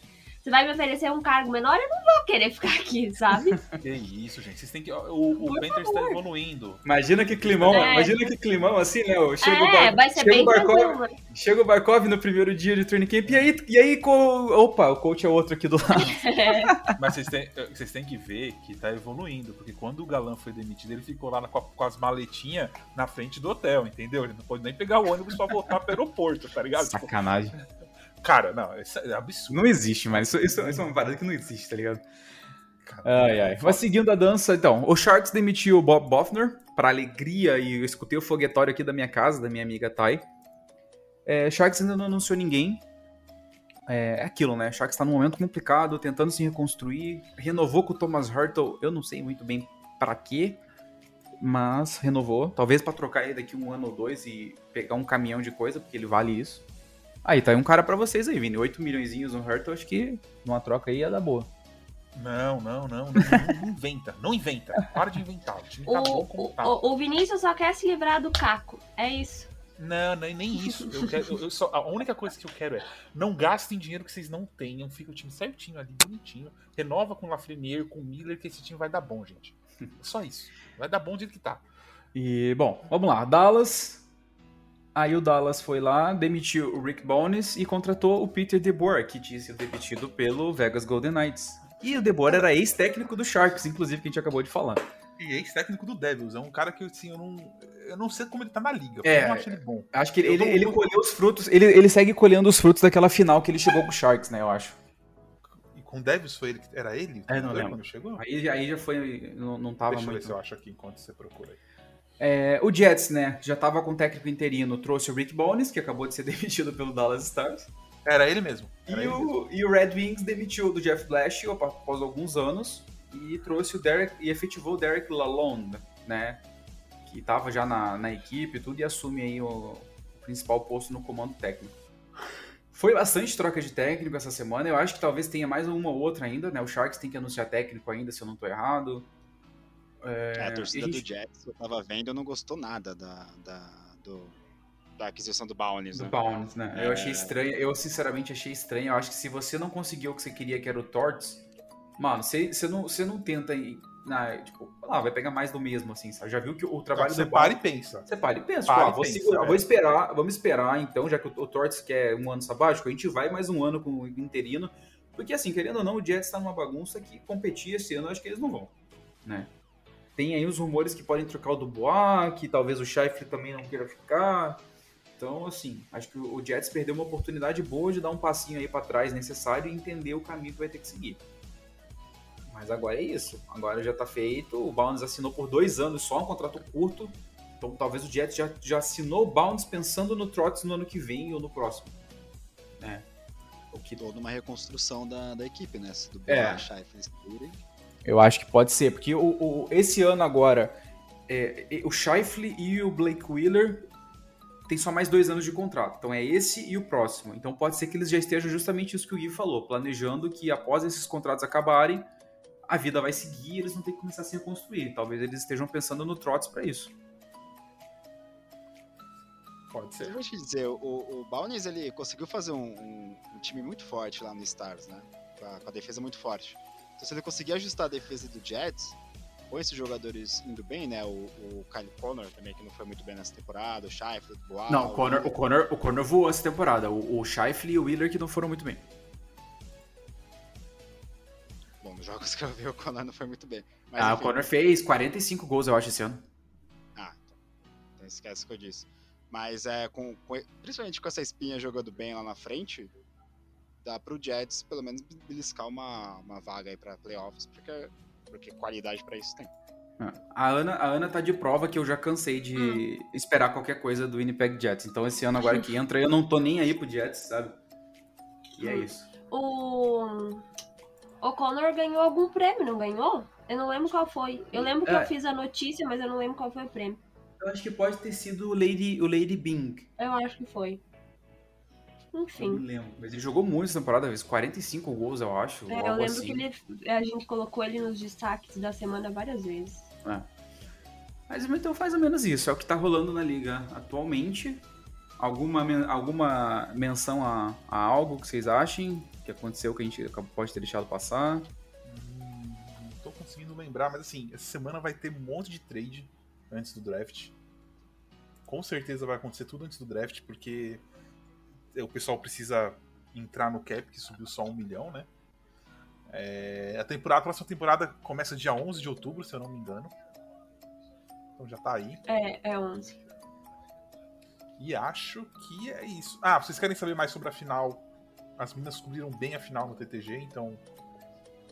você vai me oferecer um cargo menor, eu não vou querer ficar aqui, sabe? Que isso, gente. Vocês têm que. O, o Panthers está evoluindo. Imagina que climão, é. imagina que climão assim, né? Chega é, o Bar... vai ser chega bem o Barkov, Chega o Barkov no primeiro dia de training camp, e aí, e aí co... opa, o coach é outro aqui do lado. É. Mas vocês têm, vocês têm que ver que tá evoluindo, porque quando o Galan foi demitido, ele ficou lá com, a, com as maletinhas na frente do hotel, entendeu? Ele não pode nem pegar o ônibus pra voltar pro aeroporto, tá ligado? Sacanagem. Cara, não, isso é absurdo. Não existe, mas isso, isso, isso é uma parada que não existe, tá ligado? Ai, ai. Mas seguindo a dança, então, o Sharks demitiu o Bob Boffner, para alegria, e eu escutei o foguetório aqui da minha casa, da minha amiga Thay. É, Sharks ainda não anunciou ninguém. É, é aquilo, né? Sharks está num momento complicado, tentando se reconstruir. Renovou com o Thomas Hurtle, eu não sei muito bem para quê, mas renovou. Talvez para trocar ele daqui um ano ou dois e pegar um caminhão de coisa, porque ele vale isso. Aí tá aí um cara para vocês aí, Vini. 8 milhões no Hurt, eu acho que numa troca aí ia dar boa. Não, não, não, não, não inventa, não inventa. Para de inventar. O time tá o, bom como tá. O, o Vinícius só quer se livrar do Caco. É isso. Não, nem, nem isso. Eu quero, eu, eu só, a única coisa que eu quero é não gastem dinheiro que vocês não tenham. Fica o time certinho ali, bonitinho. Renova com o Lafreniere, com o Miller, que esse time vai dar bom, gente. Só isso. Vai dar bom do jeito que tá. E, bom, vamos lá. Dallas Aí o Dallas foi lá, demitiu o Rick Bones e contratou o Peter DeBoer, que tinha sido demitido pelo Vegas Golden Knights. E o DeBoer era ex-técnico do Sharks, inclusive, que a gente acabou de falar. E ex-técnico do Devils. É um cara que, assim, eu não. Eu não sei como ele tá na liga. É, eu não acho ele bom. Acho que ele, ele, colheu os frutos. Ele, ele segue colhendo os frutos daquela final que ele chegou com o Sharks, né? Eu acho. E com o Devils foi ele que. Era ele? É, não lembro. Quando chegou? Aí, aí já foi. Não, não tava Deixa muito. eu ver se eu acho aqui enquanto você procura aí. É, o Jets, né? Já tava com o técnico interino, trouxe o Rick Bones, que acabou de ser demitido pelo Dallas Stars. Era ele mesmo. Era E ele mesmo. o, e o Red Wings demitiu do Jeff Blash após alguns anos e trouxe o Derek e efetivou o Derek Lalonde, né? Que tava já na, na equipe e tudo e assume aí o, o principal posto no comando técnico. Foi bastante troca de técnico essa semana. Eu acho que talvez tenha mais uma ou outra ainda, né? O Sharks tem que anunciar técnico ainda, se eu não tô errado. É, a torcida gente- do Jets, eu tava vendo, não gostou nada da, da, do- da aquisição do Bowness, Do né? Né? Eu É. achei estranho. Eu, sinceramente, achei estranho. Eu acho que se você não conseguiu o que você queria, que era o Torts, mano, você, você, não, você não tenta. ir Na, tipo, ah, vai pegar mais do mesmo, assim, sabe? Já viu que o trabalho Você do para e pensa. Você para e pensa, Para tipo, ah, e vou, pensa, segurar, é. vou esperar, vamos esperar, então, já que o, o Torts quer um ano sabático, a gente vai mais um ano com o interino. Porque, assim, querendo ou não, o Jets tá numa bagunça que competir esse ano, eu acho que eles não vão, né? Tem aí os rumores que podem trocar o Dubois, que talvez o Scheifele também não queira ficar. Então, assim, acho que o Jets perdeu uma oportunidade boa de dar um passinho aí pra trás necessário e entender o caminho que vai ter que seguir. Mas agora é isso. Agora já tá feito. O Bounds assinou por dois anos só, um contrato curto. Então talvez o Jets já, já assinou o Bounds pensando no Trots no ano que vem ou no próximo. Né? O que Toda uma reconstrução da, da equipe, né? Se do É. Saírem. Eu acho que pode ser, porque o, o- esse ano agora, é, o Scheifele e o Blake Wheeler tem só mais dois anos de contrato. Então é esse e o próximo. Então pode ser que eles já estejam justamente isso que o Gui falou, planejando que após esses contratos acabarem, a vida vai seguir e eles vão ter que começar a se reconstruir. Talvez eles estejam pensando no Trots para isso. Pode Eu ser. vou te dizer, o, o Bowness, ele conseguiu fazer um, um- um time muito forte lá no Stars, né? Com a, com a defesa muito forte. Então se ele conseguir ajustar a defesa do Jets, com esses jogadores indo bem, né? O, o Kyle Connor também, que não foi muito bem nessa temporada, o Scheifele, o Boal... Não, o Connor, o, Connor, o Connor voou essa temporada. O, o Scheifele e o Wheeler que não foram muito bem. Bom, nos jogos que eu vi, o Connor não foi muito bem. Mas, ah, o enfim. Connor fez 45 gols, eu acho, esse ano. Ah, então. Então esquece o que eu disse. Mas é, com, com- principalmente com essa espinha jogando bem lá na frente, dá pro Jets pelo menos beliscar uma, uma vaga aí pra playoffs, porque, porque qualidade pra isso tem. Ah, A Ana, a Ana tá de prova que eu já cansei de esperar qualquer coisa do Winnipeg Jets. Então esse ano agora que entra, eu não tô nem aí pro Jets, sabe? E é isso. O. O Connor ganhou algum prêmio, não ganhou? Eu não lembro qual foi. Eu lembro que É. eu fiz a notícia, mas eu não lembro qual foi o prêmio. Eu acho que pode ter sido o Lady, o Lady Bing. Eu acho que foi. Não Enfim. lembro. Mas ele jogou muito essa temporada, vezes 45 gols, eu acho. É, eu lembro assim. que ele, a gente colocou ele nos destaques da semana várias vezes. Mas então faz ou menos isso. É o que tá rolando na liga atualmente. Alguma, alguma menção a, a algo que vocês achem que aconteceu que a gente pode ter deixado passar? Hum, Não tô conseguindo lembrar, mas assim, essa semana vai ter um monte de trade antes do draft. Com certeza vai acontecer tudo antes do draft, porque o pessoal precisa entrar no cap, que subiu só um milhão, né? É, a temporada, a próxima temporada começa dia 11 de outubro, se eu não me engano. Então já tá aí. É, é 11. E acho que é isso. Ah, vocês querem saber mais sobre a final? As meninas cobriram bem a final no TTG, então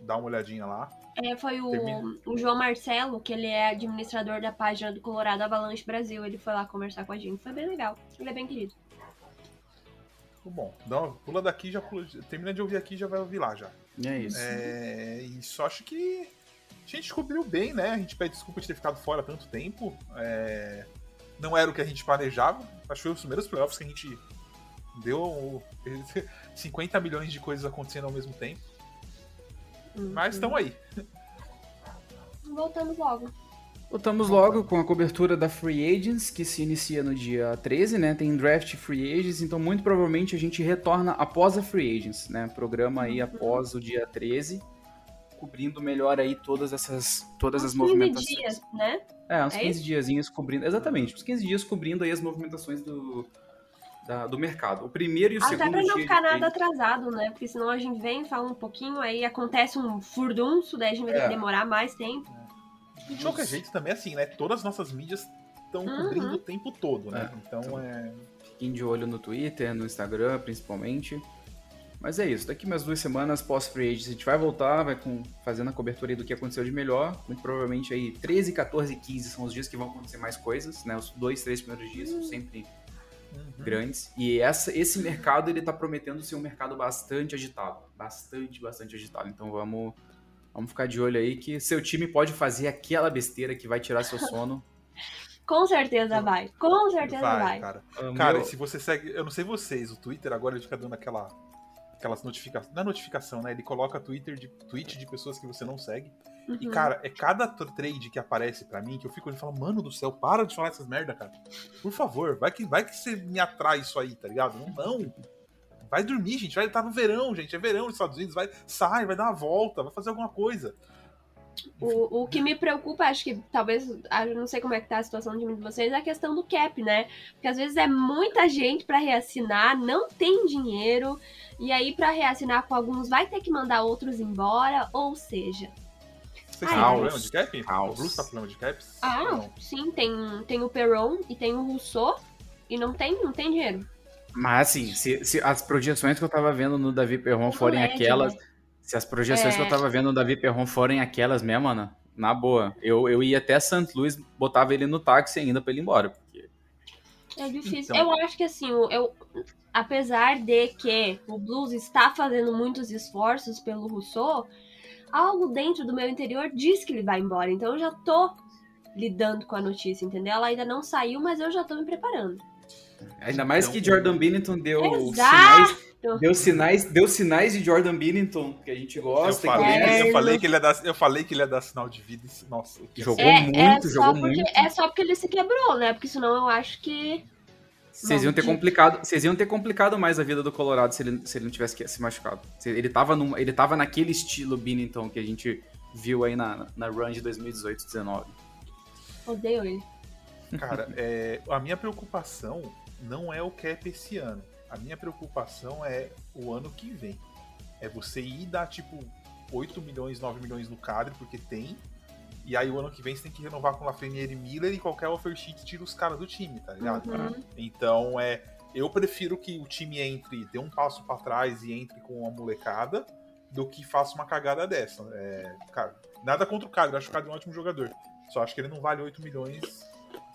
dá uma olhadinha lá. É, foi o, Termina. o João Marcelo, que ele é administrador da página do Colorado Avalanche Brasil. Ele foi lá conversar com a gente. Foi bem legal. Ele é bem querido. Tudo bom. Dá- pula daqui, já pula, termina de ouvir aqui já vai ouvir lá já. E é isso. É, isso acho que a gente cobriu bem, né? A gente pede desculpa de ter ficado fora tanto tempo. É, não era o que a gente planejava. Acho que foi os primeiros playoffs que a gente deu 50 milhões de coisas acontecendo ao mesmo tempo. Mas estão aí. Voltamos logo. Voltamos logo com a cobertura da Free Agents, que se inicia no dia 13, né? Tem draft Free Agents, então muito provavelmente a gente retorna após a Free Agents, né? Programa aí após o dia 13, cobrindo melhor aí todas essas todas as Uns 15 movimentações. dias, né? É, uns É 15 diazinhos cobrindo, exatamente, uns 15 dias cobrindo aí as movimentações do da, do mercado. O primeiro e o Até segundo. Até pra não ficar nada atrasado, né? Porque senão a gente vem, fala um pouquinho, aí acontece um furdunço, daí a gente vai É. demorar mais tempo. De qualquer jeito, também assim, né? Todas as nossas mídias estão Uhum. cobrindo o tempo todo, né? É. Então é. Fiquem de olho no Twitter, no Instagram, principalmente. Mas é isso, daqui umas duas semanas pós-free agency a gente vai voltar, vai com, fazendo a cobertura aí do que aconteceu de melhor. Muito provavelmente aí 13, 14 e 15 são os dias que vão acontecer mais coisas, né? Os dois, três primeiros dias são sempre Uhum. grandes. E essa, esse mercado, ele tá prometendo ser um mercado bastante agitado. Bastante, bastante agitado. Então vamos, vamos ficar de olho aí que seu time pode fazer aquela besteira que vai tirar seu sono. Com certeza vai. Com certeza vai. cara. Ah, Cara, e se você segue. Eu não sei vocês, o Twitter agora ele fica dando aquela. Aquelas notificações. Não é notificação, né? Ele coloca Twitter de tweet de pessoas que você não segue. E, Uhum. cara, é cada tr- trade que aparece pra mim que eu fico olhando e falo, mano do céu, para de falar essas merda, cara. Por favor, vai que, vai que você me atrai isso aí, tá ligado? Não, não. Vai dormir, gente. Vai estar no verão, gente. É verão nos Estados Unidos. Vai, sai, vai dar uma volta, vai fazer alguma coisa. O, o que me preocupa, acho que talvez, ah, eu não sei como é que tá a situação de vocês, é a questão do cap, né? Porque às vezes é muita gente pra reassinar, não tem dinheiro, e aí pra reassinar com alguns vai ter que mandar outros embora, ou seja. Vocês têm problema de cap? Caos. O Bruce tá problema de caps? Ah, sim, tem, tem o Perron e tem o Rousseau, e não tem, não tem dinheiro. Mas assim, se, se as projeções que eu tava vendo no Davi Perron forem médio, aquelas. né? Se as projeções É. que eu tava vendo no Davi Perron forem aquelas mesmo, mano, na boa. Eu, eu ia até St. Louis, botava ele no táxi ainda pra ele ir embora. Porque É difícil. Então. Eu acho que assim, eu, apesar de que o Blues está fazendo muitos esforços pelo Rousseau, algo dentro do meu interior diz que ele vai embora. Então eu já tô lidando com a notícia, entendeu? Ela ainda não saiu, mas eu já tô me preparando. Ainda mais Então, que Jordan Bennington deu Exato! sinais. Deu sinais, deu sinais de Jordan Bennington, que a gente Eu gosta. falei, que É, eu, eu falei que ele ia dar, eu falei que ele ia dar sinal de vida. Nossa, que Jogou É, muito, é jogou porque, muito. É só porque ele se quebrou, né? Porque senão eu acho que. Vocês iam ter complicado, vocês iam ter complicado mais a vida do Colorado se ele, se ele não tivesse se machucado. Se- Ele tava, num, ele tava naquele estilo Binnington que a gente viu aí na, na run de 2018-19. Odeio ele. Cara, é, a minha preocupação não é o cap esse ano. A minha preocupação é o ano que vem. É você ir dar, tipo, 8 milhões, 9 milhões no cadre, porque tem. E aí o ano que vem você tem que renovar com Lafreniere e Miller e qualquer offer sheet tira os caras do time, tá ligado? Uhum. Então, é, eu prefiro que o time entre, dê um passo pra trás e entre com uma molecada, do que faça uma cagada dessa. É, cara, nada contra o Cadre, acho o Cadre um ótimo jogador. Só acho que ele não vale 8 milhões,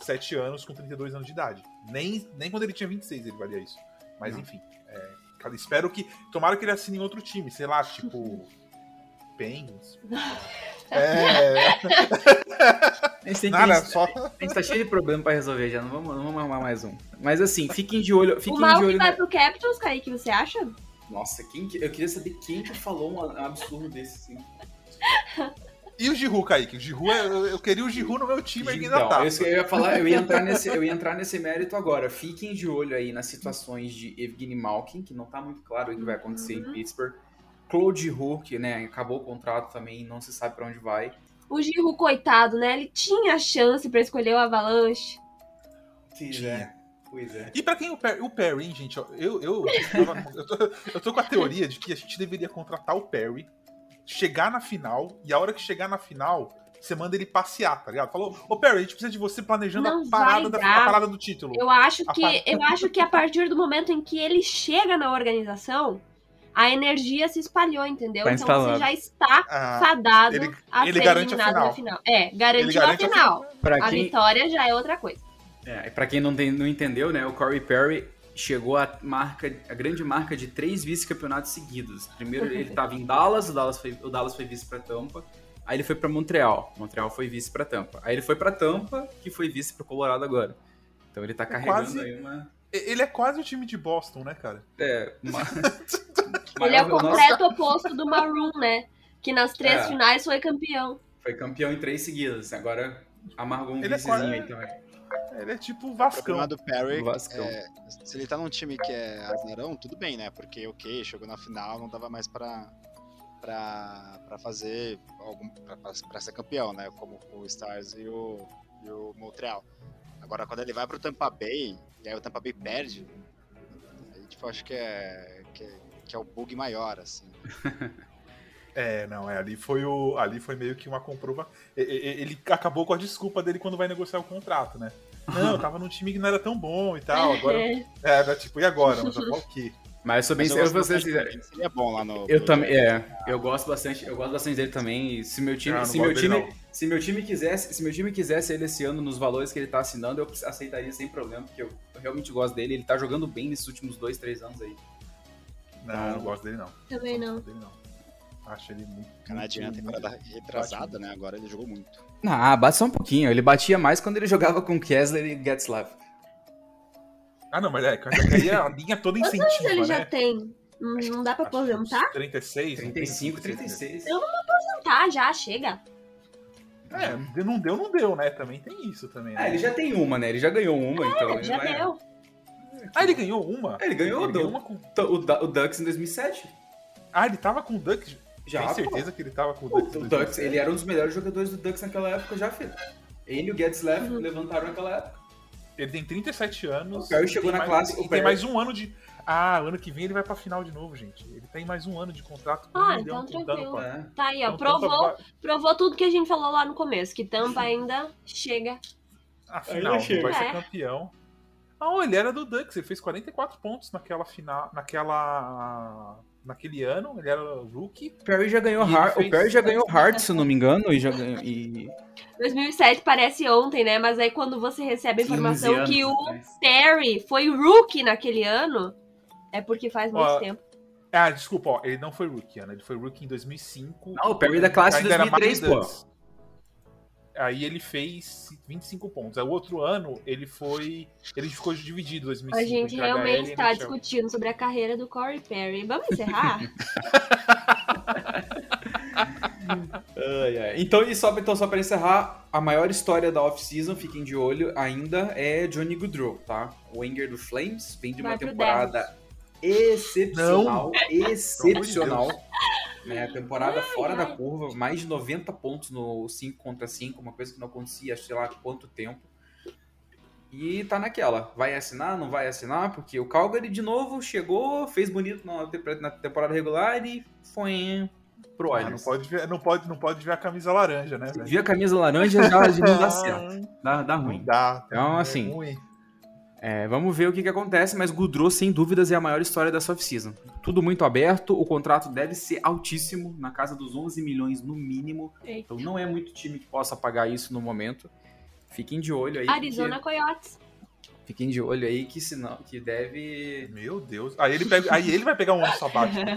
7 anos com 32 anos de idade. Nem, nem quando ele tinha 26 ele valia isso. Mas Não. enfim, é, cara, espero que. Tomara que ele assine em outro time, sei lá, tipo. Penguins. É. A gente, tem que- Nada, a gente- só. a gente tá cheio de problema pra resolver já, não vamos, não vamos arrumar mais um. Mas assim, fiquem de olho, O fiquem de mal que olho vai na... pro Capitals, Kaique, você acha? Nossa, quem que... eu queria saber quem que falou um absurdo desse, assim. E o Giru, Kaique? O Giru, é- eu, eu queria o Giru no meu time ainda Então, tá. isso que eu ia falar, eu ia entrar nesse, eu ia entrar nesse mérito agora. Fiquem de olho aí nas situações de Evgeny Malkin, que não tá muito claro o que vai acontecer em Uhum. Pittsburgh. Claude Hu, que né, acabou o contrato também, não se sabe pra onde vai. O Giru, coitado, né? Ele tinha a chance pra escolher o Avalanche. Pois é, pois é. E pra quem o Perry, o Perry, hein, gente, ó, eu, eu, eu, tô, eu tô com a teoria de que a gente deveria contratar o Perry, chegar na final, e a hora que chegar na final, você manda ele passear, tá ligado? Falou, ô Perry, a gente precisa de você planejando Não a parada, da, a parada do título. Eu acho A que par- eu acho que a partir do momento em que ele chega na organização, a energia se espalhou, entendeu? Tá então você já está Ah, fadado ele- a ele ser garante a eliminado final. na final. É, ele garantiu garante a final. A quem, vitória já é outra coisa. é, pra quem não, tem- não entendeu, né, o Corey Perry chegou à marca, a grande marca de três vice-campeonatos seguidos. Primeiro ele tava em Dallas, o Dallas foi, o Dallas foi vice pra Tampa. Aí ele foi pra Montreal, Montreal foi vice pra Tampa. Aí ele foi pra Tampa, que foi vice pro Colorado agora. Então ele tá carregando quase- aí uma... Ele é quase o time de Boston, né, cara? É, uma... Ele é o completo oposto do Maroon, né? Que nas três É. finais foi campeão. Foi campeão em três seguidas. Agora amargou um Ele é vicezinho quase- aí também. Ele é tipo o O Vascão. do Perry, O Vascão. é, se ele tá num time que é azarão, tudo bem, né? Porque, ok, chegou na final, não dava mais pra, pra, pra fazer, algum, pra, pra- pra ser campeão, né? Como o Stars e o, e o Montreal. Agora, quando ele vai pro Tampa Bay, e aí o Tampa Bay perde, tipo, acho que é, que é, que é o bug maior, assim. É, não, é, ali foi o. Ali foi meio que uma comprova. Ele acabou com a desculpa dele quando vai negociar o contrato, né? Não, eu tava num time que não era tão bom e tal. Agora. É, era tipo, e agora? Mas agora o quê? Mas eu sou bem. Eu, eu Seria bom lá no. Eu também. É. Eu gosto bastante. Eu gosto bastante dele também. se meu time. Não, se meu time. Se meu time quisesse. Se meu time quisesse ele esse ano nos valores que ele tá assinando, eu aceitaria sem problema, porque eu, eu realmente gosto dele. Ele tá jogando bem nesses últimos dois, três anos aí. Não, eu não gosto dele não. Também não. Dele, não. Acho ele muito. Canadiano, temporada retrasada, né? Agora ele jogou muito. Ah, bate só um pouquinho. Ele batia mais quando ele jogava com Kessler e Getzlav. Ah, não, mas é, aí a linha toda incentiva, Quantos ele né? já tem? Não dá pra aposentar? 36? 35, 36. Eu não vou aposentar já, chega. É, não deu, não deu, né? Também tem isso também. Né? Ah, ele já tem uma, né? Ele já ganhou uma, é, então. Ele já vai... deu. Ah, ele ganhou uma? Ele ganhou ele do, uma com... o, o Ducks em 2007. Ah, ele tava com o Ducks? Já, Tem certeza pô. que ele tava com o Ducks? O, o Ducks, ele era um dos melhores jogadores do Ducks naquela época já, filho. Ele e o Getzlaff uhum. levantaram naquela época. Ele tem 37 anos. O Perry chegou na mais, classe. E tem mais um ano de. Ah, ano que vem ele vai pra final de novo, gente. Ele tem mais um ano de contrato. Ah, então tranquilo. É. Tá aí, ó. Então, provou, Tampa... provou tudo que a gente falou lá no começo, que Tampa ainda chega. A final, chega. vai ser é. campeão. Ah, ele era do Ducks, ele fez 44 pontos naquela final. Naquela naquele ano, ele era rookie. Perry já ganhou Hard, fez... O Perry já ganhou Hard, se eu não me engano, e já ganhou. E... 2007 parece ontem, né? Mas aí quando você recebe a informação que o Perry foi rookie naquele ano, é porque faz muito ó, tempo. Ah, desculpa, ó, ele não foi rookie, Ana, ele foi rookie em 2005. Não, o Perry da classe de 2003, pô. Aí ele fez 25 pontos. Aí o outro ano ele foi. Ele ficou dividido 2005. A gente realmente está discutindo sobre a carreira do Corey Perry. Vamos encerrar? ai, ai. Então, e só, então, só para encerrar, a maior história da off-season, fiquem de olho, ainda é Johnny Goodrow, tá? O Winger do Flames vem de uma Vai temporada excepcional. Não. Excepcional. Né? Temporada fora da curva, mais de 90 pontos no 5 contra 5, uma coisa que não acontecia, sei lá quanto tempo. E tá naquela, vai assinar, não vai assinar, porque o Calgary de novo chegou, fez bonito na temporada regular e foi pro ah, não pode ver, não pode, não pode ver a camisa laranja, né? Ver a camisa laranja já não dá certo, dá, dá ruim. Não dá. Então, assim, é ruim. É, vamos ver o que, que acontece, mas Goudreau, sem dúvidas, é a maior história dessa off-season. Tudo muito aberto, o contrato deve ser altíssimo, na casa dos 11 milhões no mínimo. Eita. Então não é muito time que possa pagar isso no momento. Fiquem de olho aí. Arizona porque... Coyotes. Fiquem de olho aí que senão que deve. Meu Deus. Aí ele, pega, aí ele vai pegar um ano sabático.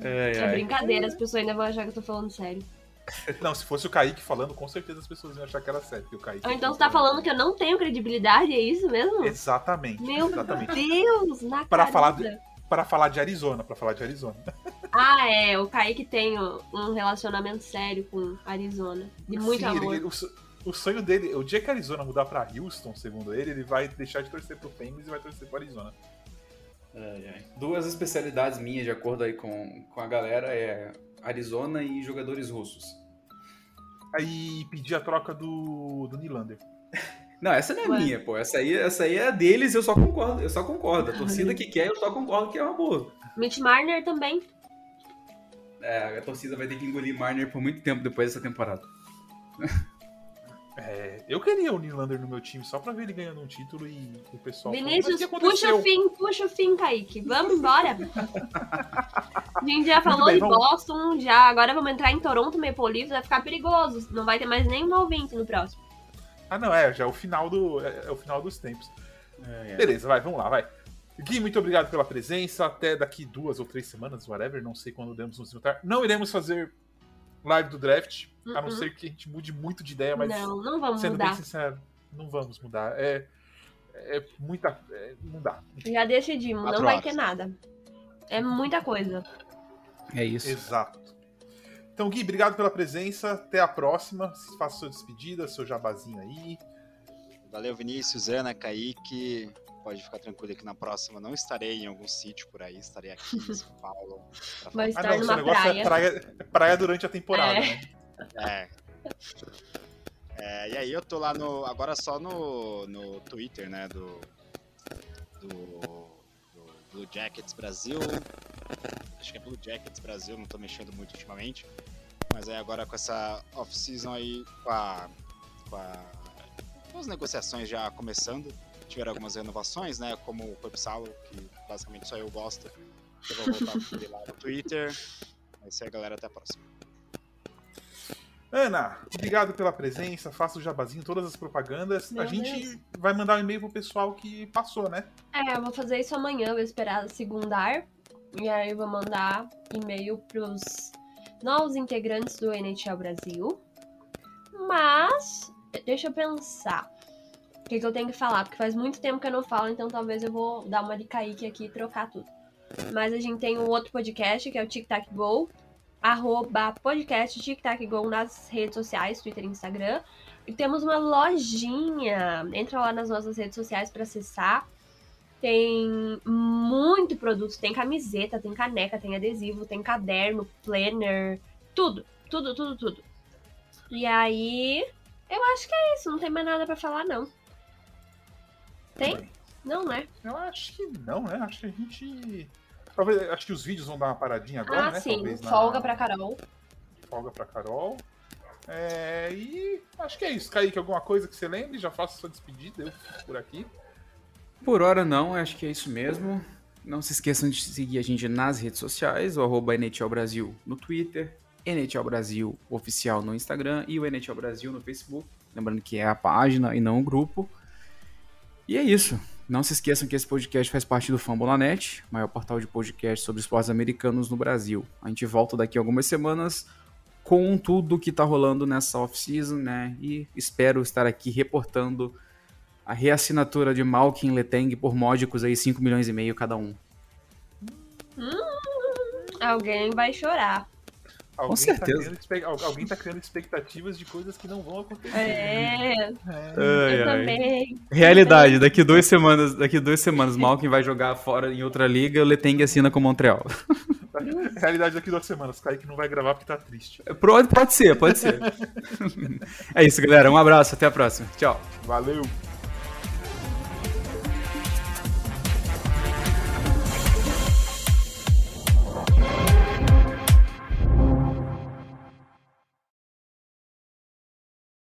é, é brincadeira, as pessoas ainda vão achar que eu tô falando sério. Não, se fosse o Kaique falando, com certeza as pessoas iam achar que era sério. Que o Kaique então você tá falando que eu não tenho credibilidade, é isso mesmo? Exatamente. Meu exatamente. Deus, na para falar de, Para falar de Arizona, para falar de Arizona. Ah, é, o Kaique tem um relacionamento sério com Arizona. De muito Sim, amor. Ele, o, o, sonho dele, o dia que a Arizona mudar para Houston, segundo ele, ele vai deixar de torcer pro Penguins e vai torcer pro Arizona. Ai, ai. Duas especialidades minhas, de acordo aí com, com a galera, é Arizona e jogadores russos. Aí pedir a troca do, do Nylander. Não, essa não é Ué. minha, pô. Essa aí, essa aí é deles, eu só concordo. Eu só concordo. A torcida que quer, eu só concordo que é uma boa. Mitch Marner também. É, a torcida vai ter que engolir Marner por muito tempo depois dessa temporada. É, eu queria o Nylander no meu time só pra ver ele ganhando um título e o pessoal. Vinícius, puxa o fim, puxa o fim, Kaique. Vamos embora. a gente já falou bem, de vamos... Boston, já. Agora vamos entrar em Toronto Maple Leafs, vai ficar perigoso. Não vai ter mais nenhum ouvinte no próximo. Ah, não, é, já é o final, do, é, é o final dos tempos. É, é. Beleza, vai, vamos lá, vai. Gui, muito obrigado pela presença. Até daqui duas ou três semanas, whatever. Não sei quando devemos nos juntar. Não iremos fazer live do draft, uh -uh. a não uhum. ser que a gente mude muito de ideia, mas. Não, não vamos sendo mudar. bem sincero, não vamos mudar. É, é muita. É, não dá. Já decidimos, não vai ter nada. É muita coisa. É isso. Exato. Então, Gui, obrigado pela presença. Até a próxima. Faça sua despedida, seu jabazinho aí. Valeu, Vinícius, Ana, Kaique pode ficar tranquilo que na próxima não estarei em algum sítio por aí, estarei aqui em São Paulo. Vai estar ah, não, numa praia. É praia, praia durante a temporada, é. né? É. É, e aí eu tô lá no. Agora só no, no Twitter, né? Do. Do. do Blue Jackets Brasil. Acho que é Blue Jackets Brasil, não tô mexendo muito ultimamente. Mas aí agora com essa off-season aí, com, a, com, a, com as negociações já começando, tiveram algumas renovações, né? Como o Corpsalo, que basicamente só eu gosto. Eu vou voltar com ele lá no Twitter. É isso aí, galera. Até a próxima. Ana, obrigado pela presença. Faça o jabazinho, todas as propagandas. Meu a gente Deus. vai mandar um e-mail pro pessoal que passou, né? É, eu vou fazer isso amanhã, vou esperar segundar. E aí eu vou mandar e-mail pros novos integrantes do NHL Brasil. Mas, deixa eu pensar. O que, que eu tenho que falar? Porque faz muito tempo que eu não falo, então talvez eu vou dar uma de Kaique aqui e trocar tudo. Mas a gente tem um outro podcast, que é o Tic Tac Go, arroba podcast Tic Tac Go nas redes sociais, Twitter e Instagram. E temos uma lojinha. Entra lá nas nossas redes sociais para acessar. Tem muito produto. Tem camiseta, tem caneca, tem adesivo, tem caderno, planner, tudo. Tudo, tudo, tudo. E aí, eu acho que é isso. Não tem mais nada para falar, não. Tem? Não, né? Eu acho que não, né? Acho que a gente Talvez, acho que os vídeos vão dar uma paradinha agora, ah, né? Sim, Talvez folga na... pra Carol. Folga pra Carol. É, e acho que é isso. Kaique, alguma coisa que você lembre? Já faço sua despedida, eu por aqui. Por hora não, acho que é isso mesmo. Não se esqueçam de seguir a gente nas redes sociais, o arroba NHL Brasil no Twitter, NHL Brasil oficial no Instagram e o NHL Brasil no Facebook. Lembrando que é a página e não o grupo. E é isso. Não se esqueçam que esse podcast faz parte do Fambonanet, maior portal de podcast sobre esportes americanos no Brasil. A gente volta daqui a algumas semanas com tudo que tá rolando nessa off-season, né? E espero estar aqui reportando a reassinatura de Malkin Leteng por módicos aí 5 milhões e meio cada um. Hum, alguém vai chorar. Alguém Com tá certeza. Tá alguém tá criando expectativas de coisas que não vão acontecer. É. é. eu ai, também. Realidade, daqui duas semanas, daqui duas semanas, Malkin vai jogar fora em outra liga, o Leteng assina com Montreal. Realidade daqui duas semanas, Kaique não vai gravar porque tá triste. Pode, pode ser, pode ser. é isso, galera. Um abraço, até a próxima. Tchau. Valeu.